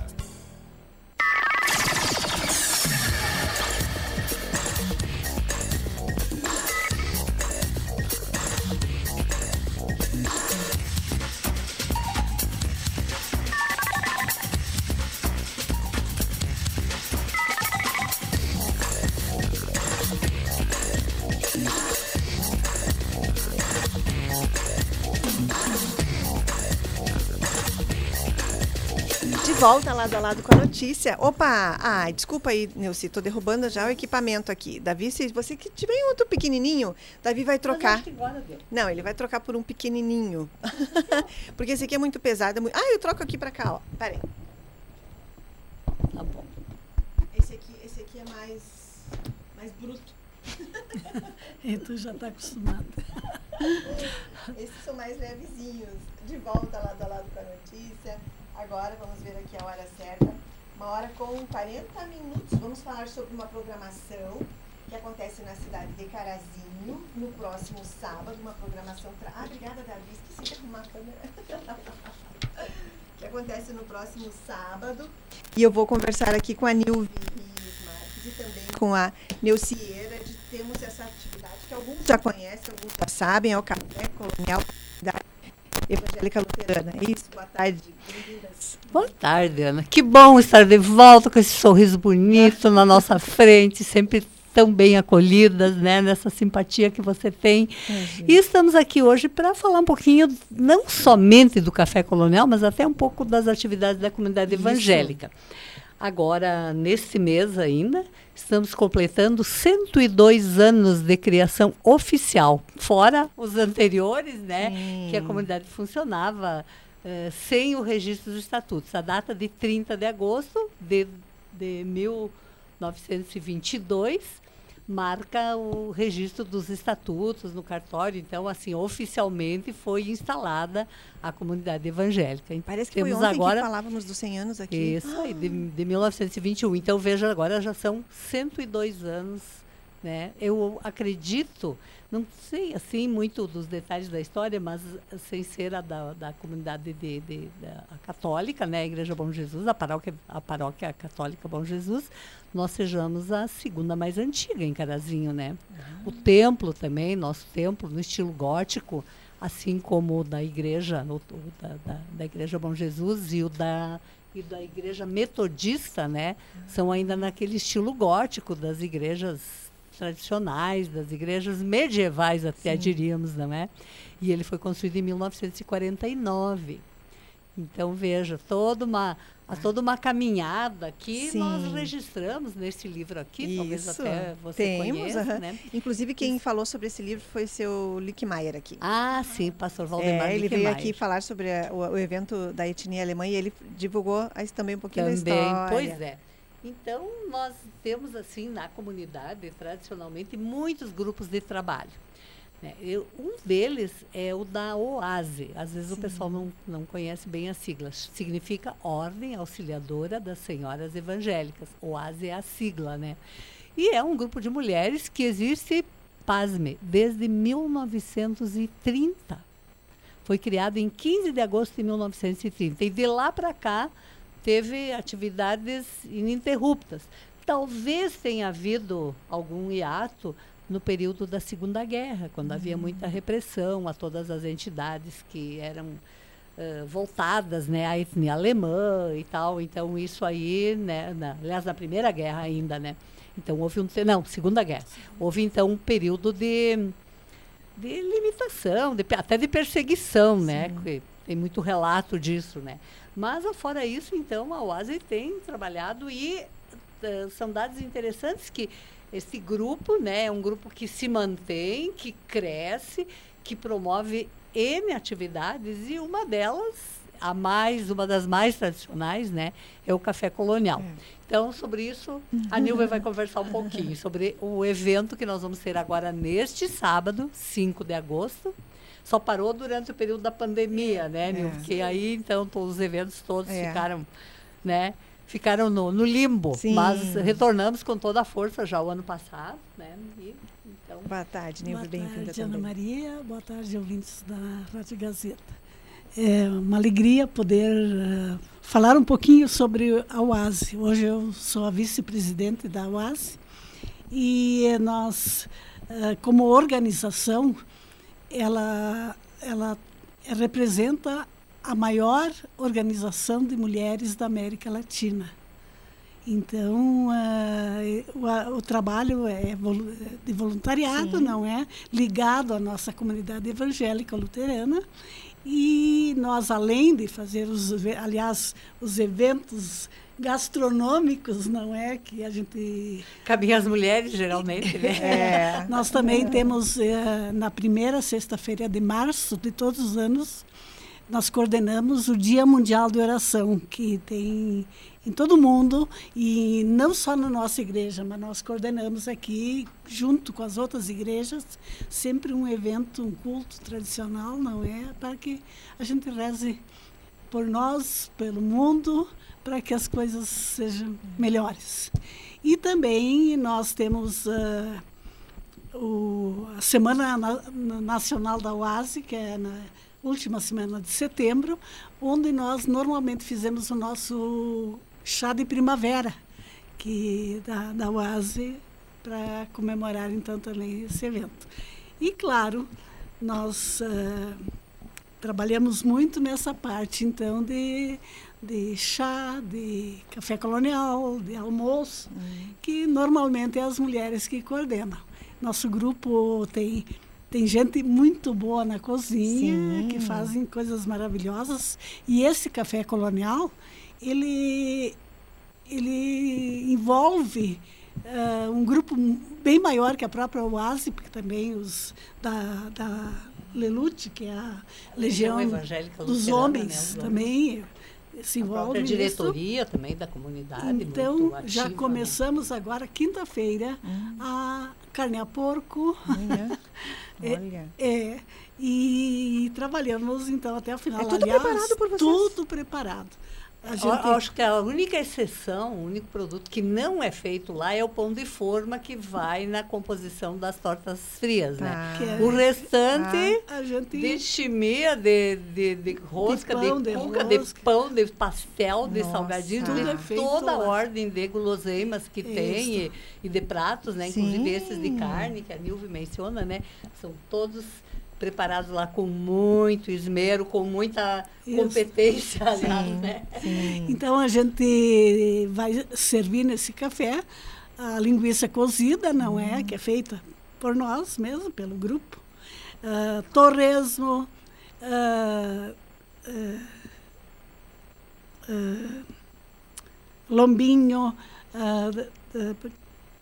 Volta lado a lado com a notícia. Opa! Ah, desculpa aí, Nilce, tô derrubando já o equipamento aqui. Davi, se você que tiver um outro pequenininho, Davi vai trocar. Não, ele vai trocar por um pequenininho. (laughs) Porque esse aqui é muito pesado. É muito... Ah, eu troco aqui pra cá, ó. Pera aí. Tá bom. Esse aqui, esse aqui é mais, mais bruto. e (laughs) tu já tá acostumado. (laughs) Esses são mais levezinhos. De volta lado a lado com a notícia. Agora vamos ver aqui a hora certa. Uma hora com 40 minutos. Vamos falar sobre uma programação que acontece na cidade de Carazinho no próximo sábado. Uma programação. Pra... Ah, obrigada, Davi. Esqueci de arrumar a câmera. (laughs) que acontece no próximo sábado. E eu vou conversar aqui com a Nilvi e também com a Neucieira, de termos essa atividade que alguns já conhecem, alguns já sabem, é o Café Colonial da Evangélica Luterana. É isso, boa tarde. Boa tarde, Ana. Que bom estar de volta com esse sorriso bonito na nossa frente, sempre tão bem acolhidas, né, nessa simpatia que você tem. Uhum. E estamos aqui hoje para falar um pouquinho, não somente do Café Colonial, mas até um pouco das atividades da comunidade Isso. evangélica. Agora, nesse mês ainda, estamos completando 102 anos de criação oficial, fora os anteriores, né, Sim. que a comunidade funcionava uh, sem o registro dos estatutos. A data de 30 de agosto de, de 1922 marca o registro dos estatutos no cartório. Então, assim, oficialmente foi instalada a comunidade evangélica. Parece que Temos foi ontem agora, que falávamos dos 100 anos aqui. Isso aí, de, de 1921. Então, veja, agora já são 102 anos né? Eu acredito, não sei assim muito dos detalhes da história, mas sem ser a da, da comunidade de, de, da católica, né? a Igreja Bom Jesus, a paróquia, a paróquia católica Bom Jesus, nós sejamos a segunda mais antiga em Carazinho, né? Uhum. O templo também, nosso templo no estilo gótico, assim como o da igreja, o, o da, da, da, igreja Bom Jesus e o da e da igreja metodista, né? Uhum. São ainda naquele estilo gótico das igrejas tradicionais, das igrejas medievais, até Sim. diríamos, não é? E ele foi construído em 1949. Então, veja, toda uma, toda uma caminhada que Sim. nós registramos nesse livro aqui, Isso. talvez até você Temos, conheça, uh -huh. né? Inclusive, quem Isso. falou sobre esse livro foi seu Lickmeier aqui. Ah, sim, pastor Valdemar é, Ele veio aqui falar sobre a, o, o, evento da etnia alemã e ele divulgou também um pouquinho também, da história. Pois é. Então, nós temos, assim, na comunidade, tradicionalmente, muitos grupos de trabalho. Né? Eu, um deles é o da OASE. Às vezes Sim. o pessoal não, não conhece bem as siglas. Significa Ordem Auxiliadora das Senhoras Evangélicas. OASE é a sigla, né? E é um grupo de mulheres que existe, pasme, desde 1930. Foi criado em 15 de agosto de 1930. E de lá para cá, teve atividades ininterruptas. Talvez tenha havido algum hiato no período da Segunda Guerra, quando uhum. havia muita repressão a todas as entidades que eram uh, voltadas né, à etnia alemã e tal. Então, isso aí, né, na, aliás, na Primeira Guerra ainda, né? Então, houve um... Não, Segunda Guerra. Houve, então, um período de, de limitação, de, até de perseguição, né? Sim. né? Tem muito relato disso, né? Mas, fora isso, então, a UASE tem trabalhado e uh, são dados interessantes que esse grupo né, é um grupo que se mantém, que cresce, que promove N atividades e uma delas, a mais, uma das mais tradicionais, né, é o Café Colonial. É. Então, sobre isso, a Nilva vai conversar um pouquinho sobre o evento que nós vamos ter agora neste sábado, 5 de agosto, só parou durante o período da pandemia, né, Nil? É. Porque aí, então, todos os eventos todos é. ficaram, né? Ficaram no, no limbo. Sim. Mas retornamos com toda a força já o ano passado, né? E, então... Boa tarde, Nilva, bem-vinda Boa tarde, Ana Maria. Boa tarde, ouvintes da Rádio Gazeta. É uma alegria poder uh, falar um pouquinho sobre a UASE. Hoje eu sou a vice-presidente da UASE e nós, uh, como organização, ela, ela representa a maior organização de mulheres da América Latina. Então, uh, o, o, trabalho é de voluntariado, Sim. não é? Ligado à nossa comunidade evangélica luterana. E nós, além de fazer os, aliás, os eventos gastronômicos, não é? Que a gente. Cabem as mulheres, geralmente, né? É. Nós também temos, é, na primeira sexta-feira de março de todos os anos, nós coordenamos o Dia Mundial de Oração, que tem em todo o mundo e não só na nossa igreja, mas nós coordenamos aqui, junto com as outras igrejas, sempre um evento, um culto tradicional, não é? Para que a gente reze por nós, pelo mundo, para que as coisas sejam melhores. E também nós temos uh, o, a Semana Nacional da UASI, que é na última semana de setembro, onde nós normalmente fizemos o nosso chá de primavera, que da, da UASE para comemorar então também esse evento. E claro, nós uh, trabalhamos muito nessa parte então de, de chá, de café colonial, de almoço, uhum. que normalmente é as mulheres que coordenam. Nosso grupo tem tem gente muito boa na cozinha Sim. que fazem coisas maravilhosas e esse café colonial ele ele envolve uh, um grupo bem maior que a própria OASI, porque também os da, da Lelute, que é a Legião, Evangélica dos Homens, né, também se envolve a diretoria nisso. também da comunidade. Então, ativa, já né? começamos né? agora, quinta-feira, hum. a carne a porco. Olha. (laughs) Olha. é, é, e trabalhamos então até o final. É tudo Aliás, preparado por vocês? Tudo preparado. Gente... Acho que a única exceção, o único produto que não é feito lá é o pão de forma que vai na composição das tortas frias, né? ah. né? o restante ah. gente... de chimia, de, de, de rosca, de, pão, de, cuca, de, pão, de pastel, Nossa. de salgadinho, tudo é feito toda a ordem de guloseimas que Isso. tem e, e, de pratos, né? Sim. Inclusive esses de carne que a Nilve menciona, né? São todos preparados lá com muito esmero, com muita Isso. competência, aliás, né? Sim. (laughs) Então a gente vai servir nesse café a linguiça cozida, não é? Uhum. Que é feita por nós mesmo, pelo grupo. Uh, torresmo, uh, uh, lombinho,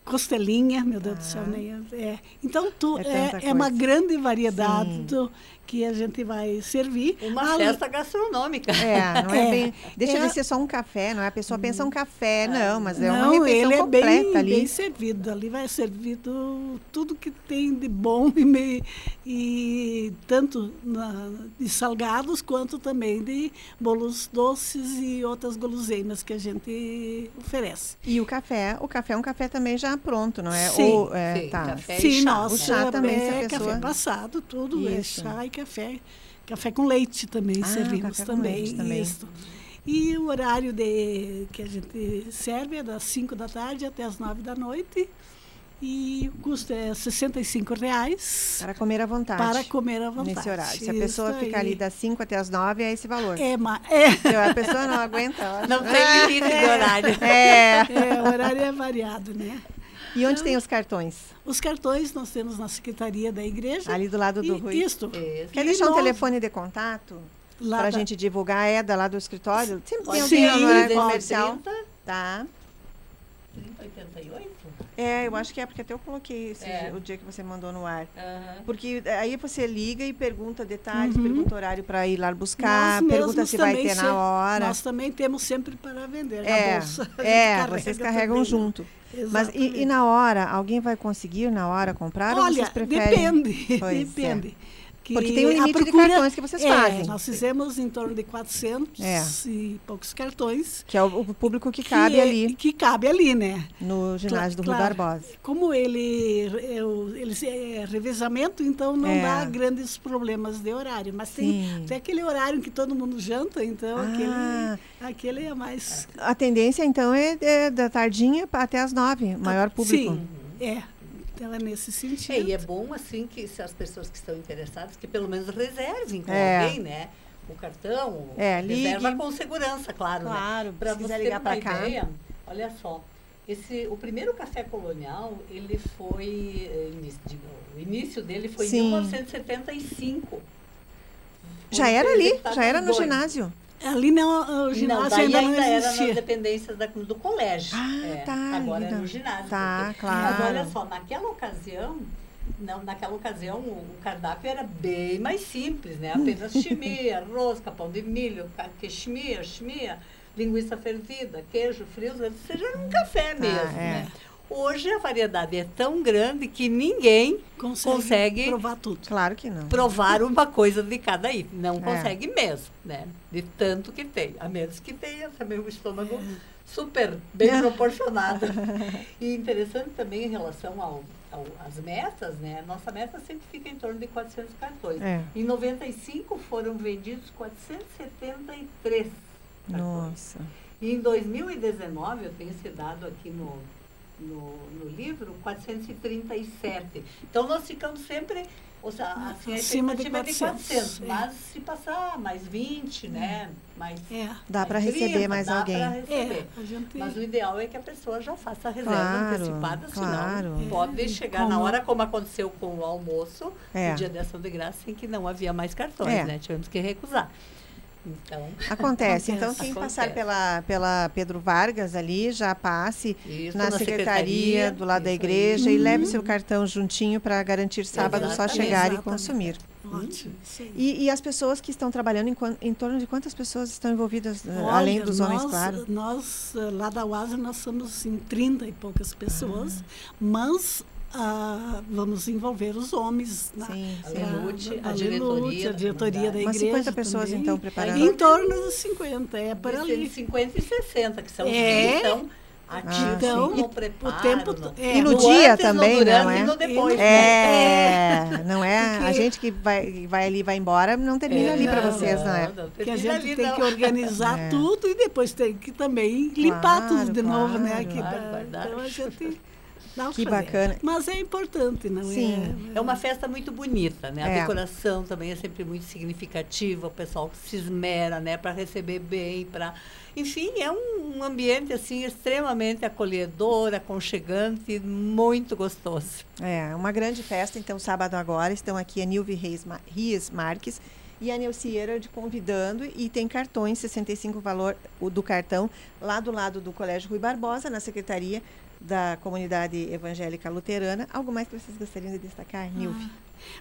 costelinha, meu Deus ah. do céu, ah. nem é. Então tu é, é, é uma grande variedade do, que a gente vai servir. Uma Ali... festa gastronômica. É, não é, é bem. Deixa é, de ser só um café, não é? A pessoa pensa um café, não, mas é não, uma refeição ele é completa bem, ali. bem servido. Ali vai servido tudo que tem de bom e, me, e tanto na, de salgados quanto também de bolos doces e outras guloseimas que a gente oferece. E o café, o café é um café também já pronto, não é? Sim, Ou, é, sim, tá. café sim, chá, o chá também, é pessoa... café passado, tudo é Isso. é chá e café. Café com leite também ah, servimos também, também. Isso. E o horário de, que a gente serve é das 5 da tarde até as 9 da noite. E o custo é 65 reais. Para comer à vontade. Para comer à vontade. Nesse horário. Se a pessoa Isso ficar aí. ali das 5 até as 9, é esse valor. É, mas. (laughs) É. A pessoa não aguenta. Não tem limite (laughs) é. de horário. É. é. O horário é variado, né? E onde então, tem os cartões? Os cartões nós temos na secretaria da igreja. Ali do lado do Rui. Isto. Quer deixar um telefone de contato? Para a da... gente divulgar, é da lá do escritório? Sempre tem alguém no horário comercial. 30, tá. 3088? É, eu acho que é porque até eu coloquei esse, é. o dia que você mandou no ar. Uhum. Porque aí você liga e pergunta detalhes, uhum. pergunta horário para ir lá buscar, nós pergunta se vai ter na hora. Nós também temos sempre para vender é, na bolsa. (laughs) É, vocês carregam também. junto. Mas e, e, na hora, alguém vai conseguir na hora comprar Olha, ou vocês preferem? depende, (laughs) depende. É. Que Porque tem um limite procura, de cartões que vocês é, fazem. Nós fizemos em torno de 400 é. e poucos cartões. Que é o, o público que, que cabe é, ali. Que cabe ali, né? No ginásio do claro, Rui Barbosa. Como ele, ele é revezamento, então não é. dá grandes problemas de horário. Mas tem, tem, aquele horário que todo mundo janta, então ah. aquele, aquele é mais... A tendência, então, é, é da tardinha até as nove, maior público. Sim, é. Então é nesse sentido. É, e é bom assim que se as pessoas que estão interessadas que pelo menos reservem com é. alguém, né? O cartão, é, reserva com segurança, claro. Né? Claro, né? para você ligar para cá. Ideia, olha só, esse, o primeiro café colonial, ele foi, eh, o início dele foi Sim. em 1975. Já era ali, já era no ginásio. Ali não, o ginásio não, ainda, ainda não era nas dependências da, do colégio. Ah, é, tá. Agora é no ginásio. Tá, porque, claro. Mas olha só, naquela ocasião, não, naquela ocasião o, cardápio era bem mais simples, né? Apenas (laughs) chimia, rosca, pão de milho, queiximia, chimia, linguiça fervida, queijo, frios, ou seja, era um café tá, mesmo, é. né? Hoje a variedade é tão grande que ninguém consegue, consegue, provar tudo. Claro que não. Provar uma coisa de cada item. Não é. consegue mesmo, né? De tanto que tem. A menos que tenha também o estômago é. super bem é. (laughs) proporcionado. E interessante também em relação ao, ao, às metas, né? Nossa meta sempre fica em torno de 400 cartões. É. Em 95 foram vendidos 473 cartões. Nossa. E em 2019, eu tenho esse dado aqui no, no, no livro, 437. Então, nós ficamos sempre ou seja, assim, a Acima de expectativa 400, é de 400, é. mas se passar mais 20, né? Mais, É. Dá para receber 30, mais dá alguém. receber. É, a gente... Mas o ideal é que a pessoa já faça a reserva Claro, antecipada, claro. senão pode É, chegar como- na hora, como aconteceu com o almoço, É. no dia da ação de graça, em que não havia mais cartões, É. né? Tivemos que recusar. Então, (laughs) Acontece. Então, Acontece. quem passar Acontece. pela, pela Pedro Vargas ali, já passe isso, na, secretaria, do lado da isso aí. igreja e leve seu cartão juntinho para garantir sábado só Exatamente. chegar e Exatamente. consumir. Ótimo. aí. E, e as pessoas que estão trabalhando, em, em torno de quantas pessoas estão envolvidas, eh, Olha, além dos homens, nós, claro? Nós, eh, lá da UASA, nós somos em 30 e poucas pessoas, mas ah, vamos envolver os homens. Na, Sim, A sim. Lelute, a a diretoria a da diretoria da comunidade. Umas igreja 50 pessoas, também. então, preparando. Em torno de 50, é por ali. 50 e 60, que são os É. que estão ativos Então, no o preparo. tempo no- é, E no no dia antes, também, no durante não é? e no depois. né? É, não é? A Porque- gente que vai, vai ali e vai embora, não termina ali para não, vocês, não é? não Que a termina gente ali, tem não. que organizar (laughs) É. tudo e depois tem que também limpar Claro, tudo de novo, né? claro. Que Claro, dá- verdade. então a gente dá Que fazer. bacana. Mas é importante, não Sim. é? É uma festa muito bonita, né? A É. decoração também é sempre muito significativa, o pessoal se esmera, né, para receber bem, para enfim, é um, um ambiente assim extremamente acolhedor, aconchegante, muito gostoso. É, uma grande festa, então, sábado agora. Estão aqui a Nilve Reis, Ma- Rias Marques e a Neucieira de convidando. E tem cartões, 65 valor o do cartão, lá do lado do Colégio Rui Barbosa, na Secretaria da Comunidade Evangélica Luterana. Algo mais que vocês gostariam de destacar, Nilve?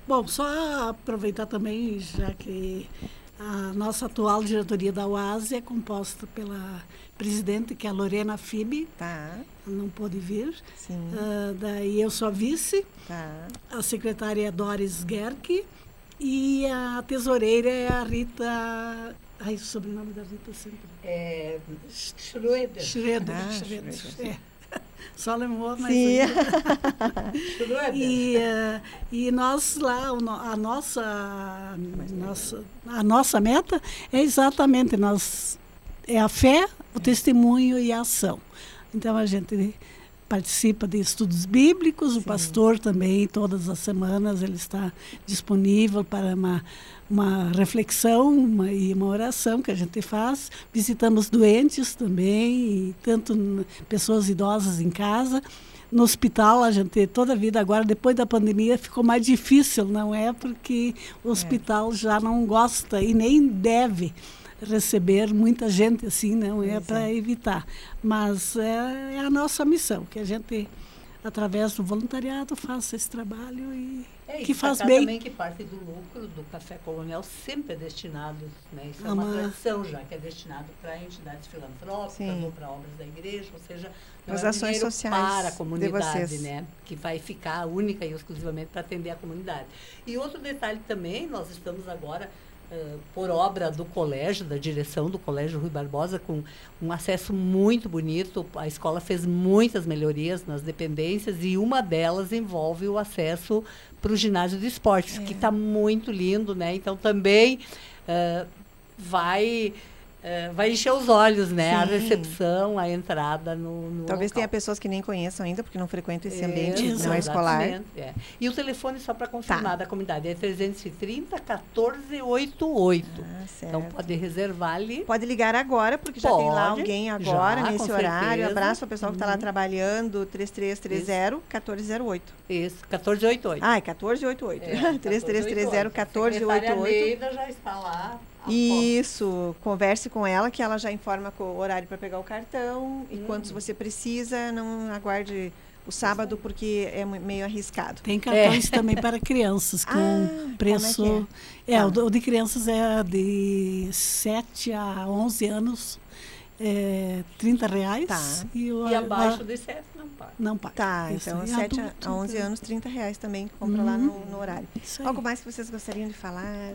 Bom, só aproveitar também, já que a nossa atual diretoria da UASE é composta pela presidente, que é a Lorena Fibe, Tá, ela não pôde vir. sim, Ah, daí eu sou a vice, tá. a secretária é Doris Gerke e a tesoureira é a Rita. Ai, o sobrenome da Rita sempre. É, Schroeder. Schroeder. Ah, Schroeder, Schroeder. é. (laughs) Só lembrou, mas. Sim. Schroeder. (laughs) E, eh, e nós lá, a nossa, nossa, a nossa meta é exatamente nós, é a fé, o testemunho e a ação. Então a gente participa de estudos bíblicos, o pastor também, todas as semanas ele está disponível para uma, uma reflexão uma, e uma oração que a gente faz. Visitamos doentes também, e tanto pessoas idosas em casa. No hospital, a gente, toda a vida agora, depois da pandemia, ficou mais difícil, não é? Porque o hospital já não gosta e nem deve receber muita gente assim, não é? Pois Para é. evitar. Mas é, é a nossa missão, que a gente, através do voluntariado, faça esse trabalho e É, que faz bem. também que parte do lucro do Café Colonial sempre é destinado, né, isso é uma uma- tradição já, que é destinado para entidades filantrópicas Sim. ou para obras da igreja, ou seja, não As é ações dinheiro sociais para a de comunidade, né, que vai ficar única e exclusivamente para atender a comunidade. E outro detalhe também, nós estamos agora por obra do colégio, da direção do Colégio Rui Barbosa, com um acesso muito bonito. A escola fez muitas melhorias nas dependências e uma delas envolve o acesso para o ginásio de esportes, que está muito lindo, né? Então também eh, vai eh, vai encher os olhos, né? A Sim. recepção, a entrada no, no Talvez tenha local. pessoas que nem conheçam ainda, porque não frequentam esse É, ambiente não é Exatamente. escolar. exatamente, é. E o telefone, só para confirmar, Tá. da comunidade, é 330 1488. Ah, certo. Então pode reservar ali. Pode ligar agora, porque já tem lá Pode, alguém agora, já, nesse horário. certeza. Abraço ao pessoal que está lá Uhum. trabalhando, 3330 1408. Isso, 1488. Ah, é 1488. É, 3330 A secretária 1488. Neida já está lá. Isso, converse com ela que ela já informa com o horário para pegar o cartão e Hum. quantos você precisa, não aguarde o sábado porque é meio arriscado. Tem cartões também para crianças com Ah, é preço. que É, Tá. o, do- o de crianças é de 7 a 11 anos, é, 30 reais. Tá. E, o, E a- abaixo de 7 não paga. não paga. Tá, Isso então aí, 7 adulto, a 11 então. anos, 30 reais também, que compra lá no, no horário. Isso aí. Algo mais que vocês gostariam de falar?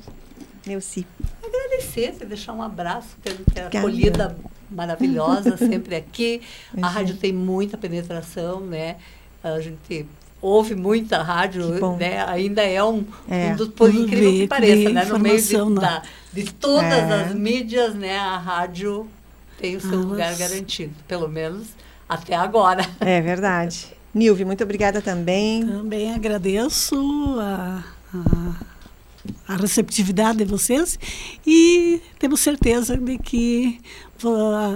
Neuci. Agradecer, deixar um abraço, ter, ter acolhida maravilhosa (laughs) sempre aqui. A Uhum. rádio tem muita penetração, né? A gente ouve muita rádio, né? Ainda é um, É. um dos, por incrível que pareça, né? No meio de, né? da, de todas É. as mídias, né? A rádio tem o seu ah, lugar garantido, pelo menos até agora. (laughs) É verdade. Nilve, muito obrigada também. Também agradeço a, a, a receptividade de vocês e temos certeza de que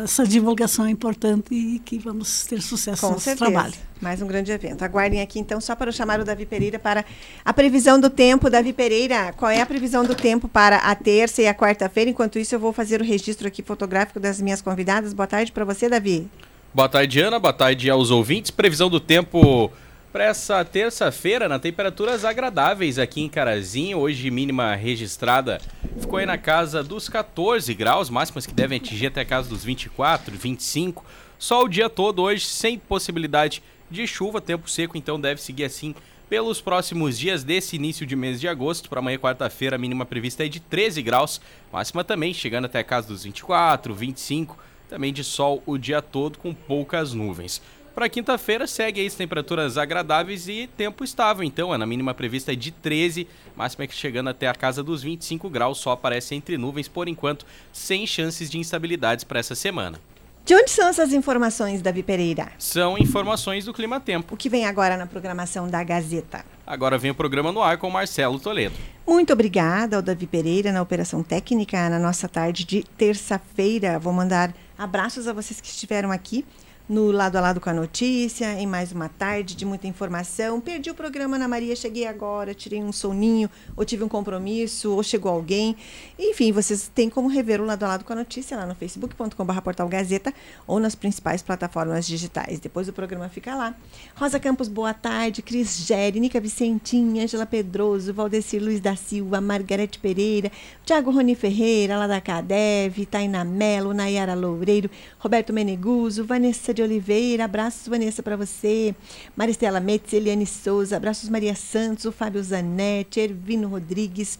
essa divulgação é importante e que vamos ter sucesso Com no certeza. trabalho. Mais um grande evento. Aguardem aqui, então, só para eu chamar o Davi Pereira para a previsão do tempo. Davi Pereira, qual é a previsão do tempo para a terça e a quarta-feira? Enquanto isso, eu vou fazer o registro aqui fotográfico das minhas convidadas. Boa tarde para você, Davi. Boa tarde, Ana. Boa tarde aos ouvintes. Previsão do tempo para essa terça-feira, na temperaturas agradáveis aqui em Carazinho. Hoje, mínima registrada ficou aí na casa dos 14 graus, máximas que devem atingir até a casa dos 24, 25. Só o dia todo hoje, sem possibilidade de chuva, tempo seco, então deve seguir assim pelos próximos dias desse início de mês de agosto. Para amanhã, quarta-feira, a mínima prevista é de 13 graus, máxima também chegando até a casa dos 24, 25, também de sol o dia todo com poucas nuvens. Para quinta-feira segue aí as temperaturas agradáveis e tempo estável, então, a mínima prevista é de 13, máxima chegando até a casa dos 25 graus, só aparece entre nuvens por enquanto, sem chances de instabilidades para essa semana. De onde são essas informações, Davi Pereira? São informações do Clima Tempo. O que vem agora na programação da Gazeta? Agora vem o programa no ar com Marcelo Toledo. Muito obrigada ao Davi Pereira na operação técnica na nossa tarde de terça-feira. Vou mandar abraços a vocês que estiveram aqui no Lado a Lado com a Notícia, em mais uma tarde de muita informação. Perdi o programa Ana Maria, cheguei agora, tirei um soninho, ou tive um compromisso, ou chegou alguém. Enfim, vocês têm como rever o Lado a Lado com a Notícia lá no facebook.com.br portal Gazeta ou nas principais plataformas digitais. Depois o programa fica lá. Rosa Campos, boa tarde. Cris Gere, Nica Vicentim, Ângela Pedroso, Valdecir Luiz da Silva, Margarete Pereira, Tiago Rony Ferreira, lá da Cadev, Taina Melo, Nayara Loureiro, Roberto Meneguso, Vanessa de Oliveira, abraços, Vanessa, para você. Maristela Metz, Eliane Souza, abraços, Maria Santos, o Fábio Zanetti, Ervino Rodrigues,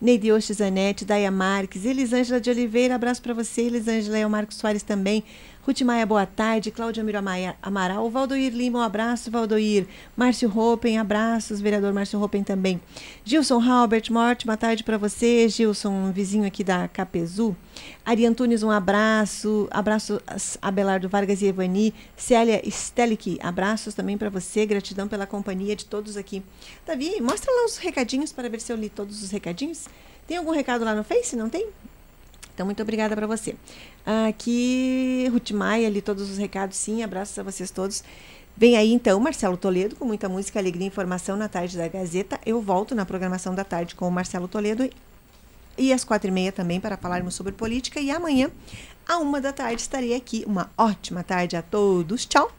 Neide Oxe Zanetti, Daia Marques, Elisângela de Oliveira, abraço para você, Elisângela e o Marcos Soares também. Ruth Maia, boa tarde. Cláudia Miro Amaral. Valdoir Lima, um abraço, Valdoir. Márcio Ropen, abraços. Vereador Márcio Ropen também. Gilson Halbert Morte, boa tarde para você. Gilson, vizinho aqui da Capezu. Ari Antunes, um abraço. Abraço Abelardo Vargas e Evani. Célia Stelic, abraços também para você. Gratidão pela companhia de todos aqui. Davi, mostra lá os recadinhos para ver se eu li todos os recadinhos. Tem algum recado lá no Face? Não tem? Então, muito obrigada para você. Aqui, Ruth Maia, ali todos os recados, sim. Abraços a vocês todos. Vem aí então Marcelo Toledo com muita música, alegria e informação na tarde da Gazeta. Eu volto na programação da tarde com o Marcelo Toledo e às quatro e meia também para falarmos sobre política. E amanhã, à uma da tarde, estarei aqui. Uma ótima tarde a todos. Tchau!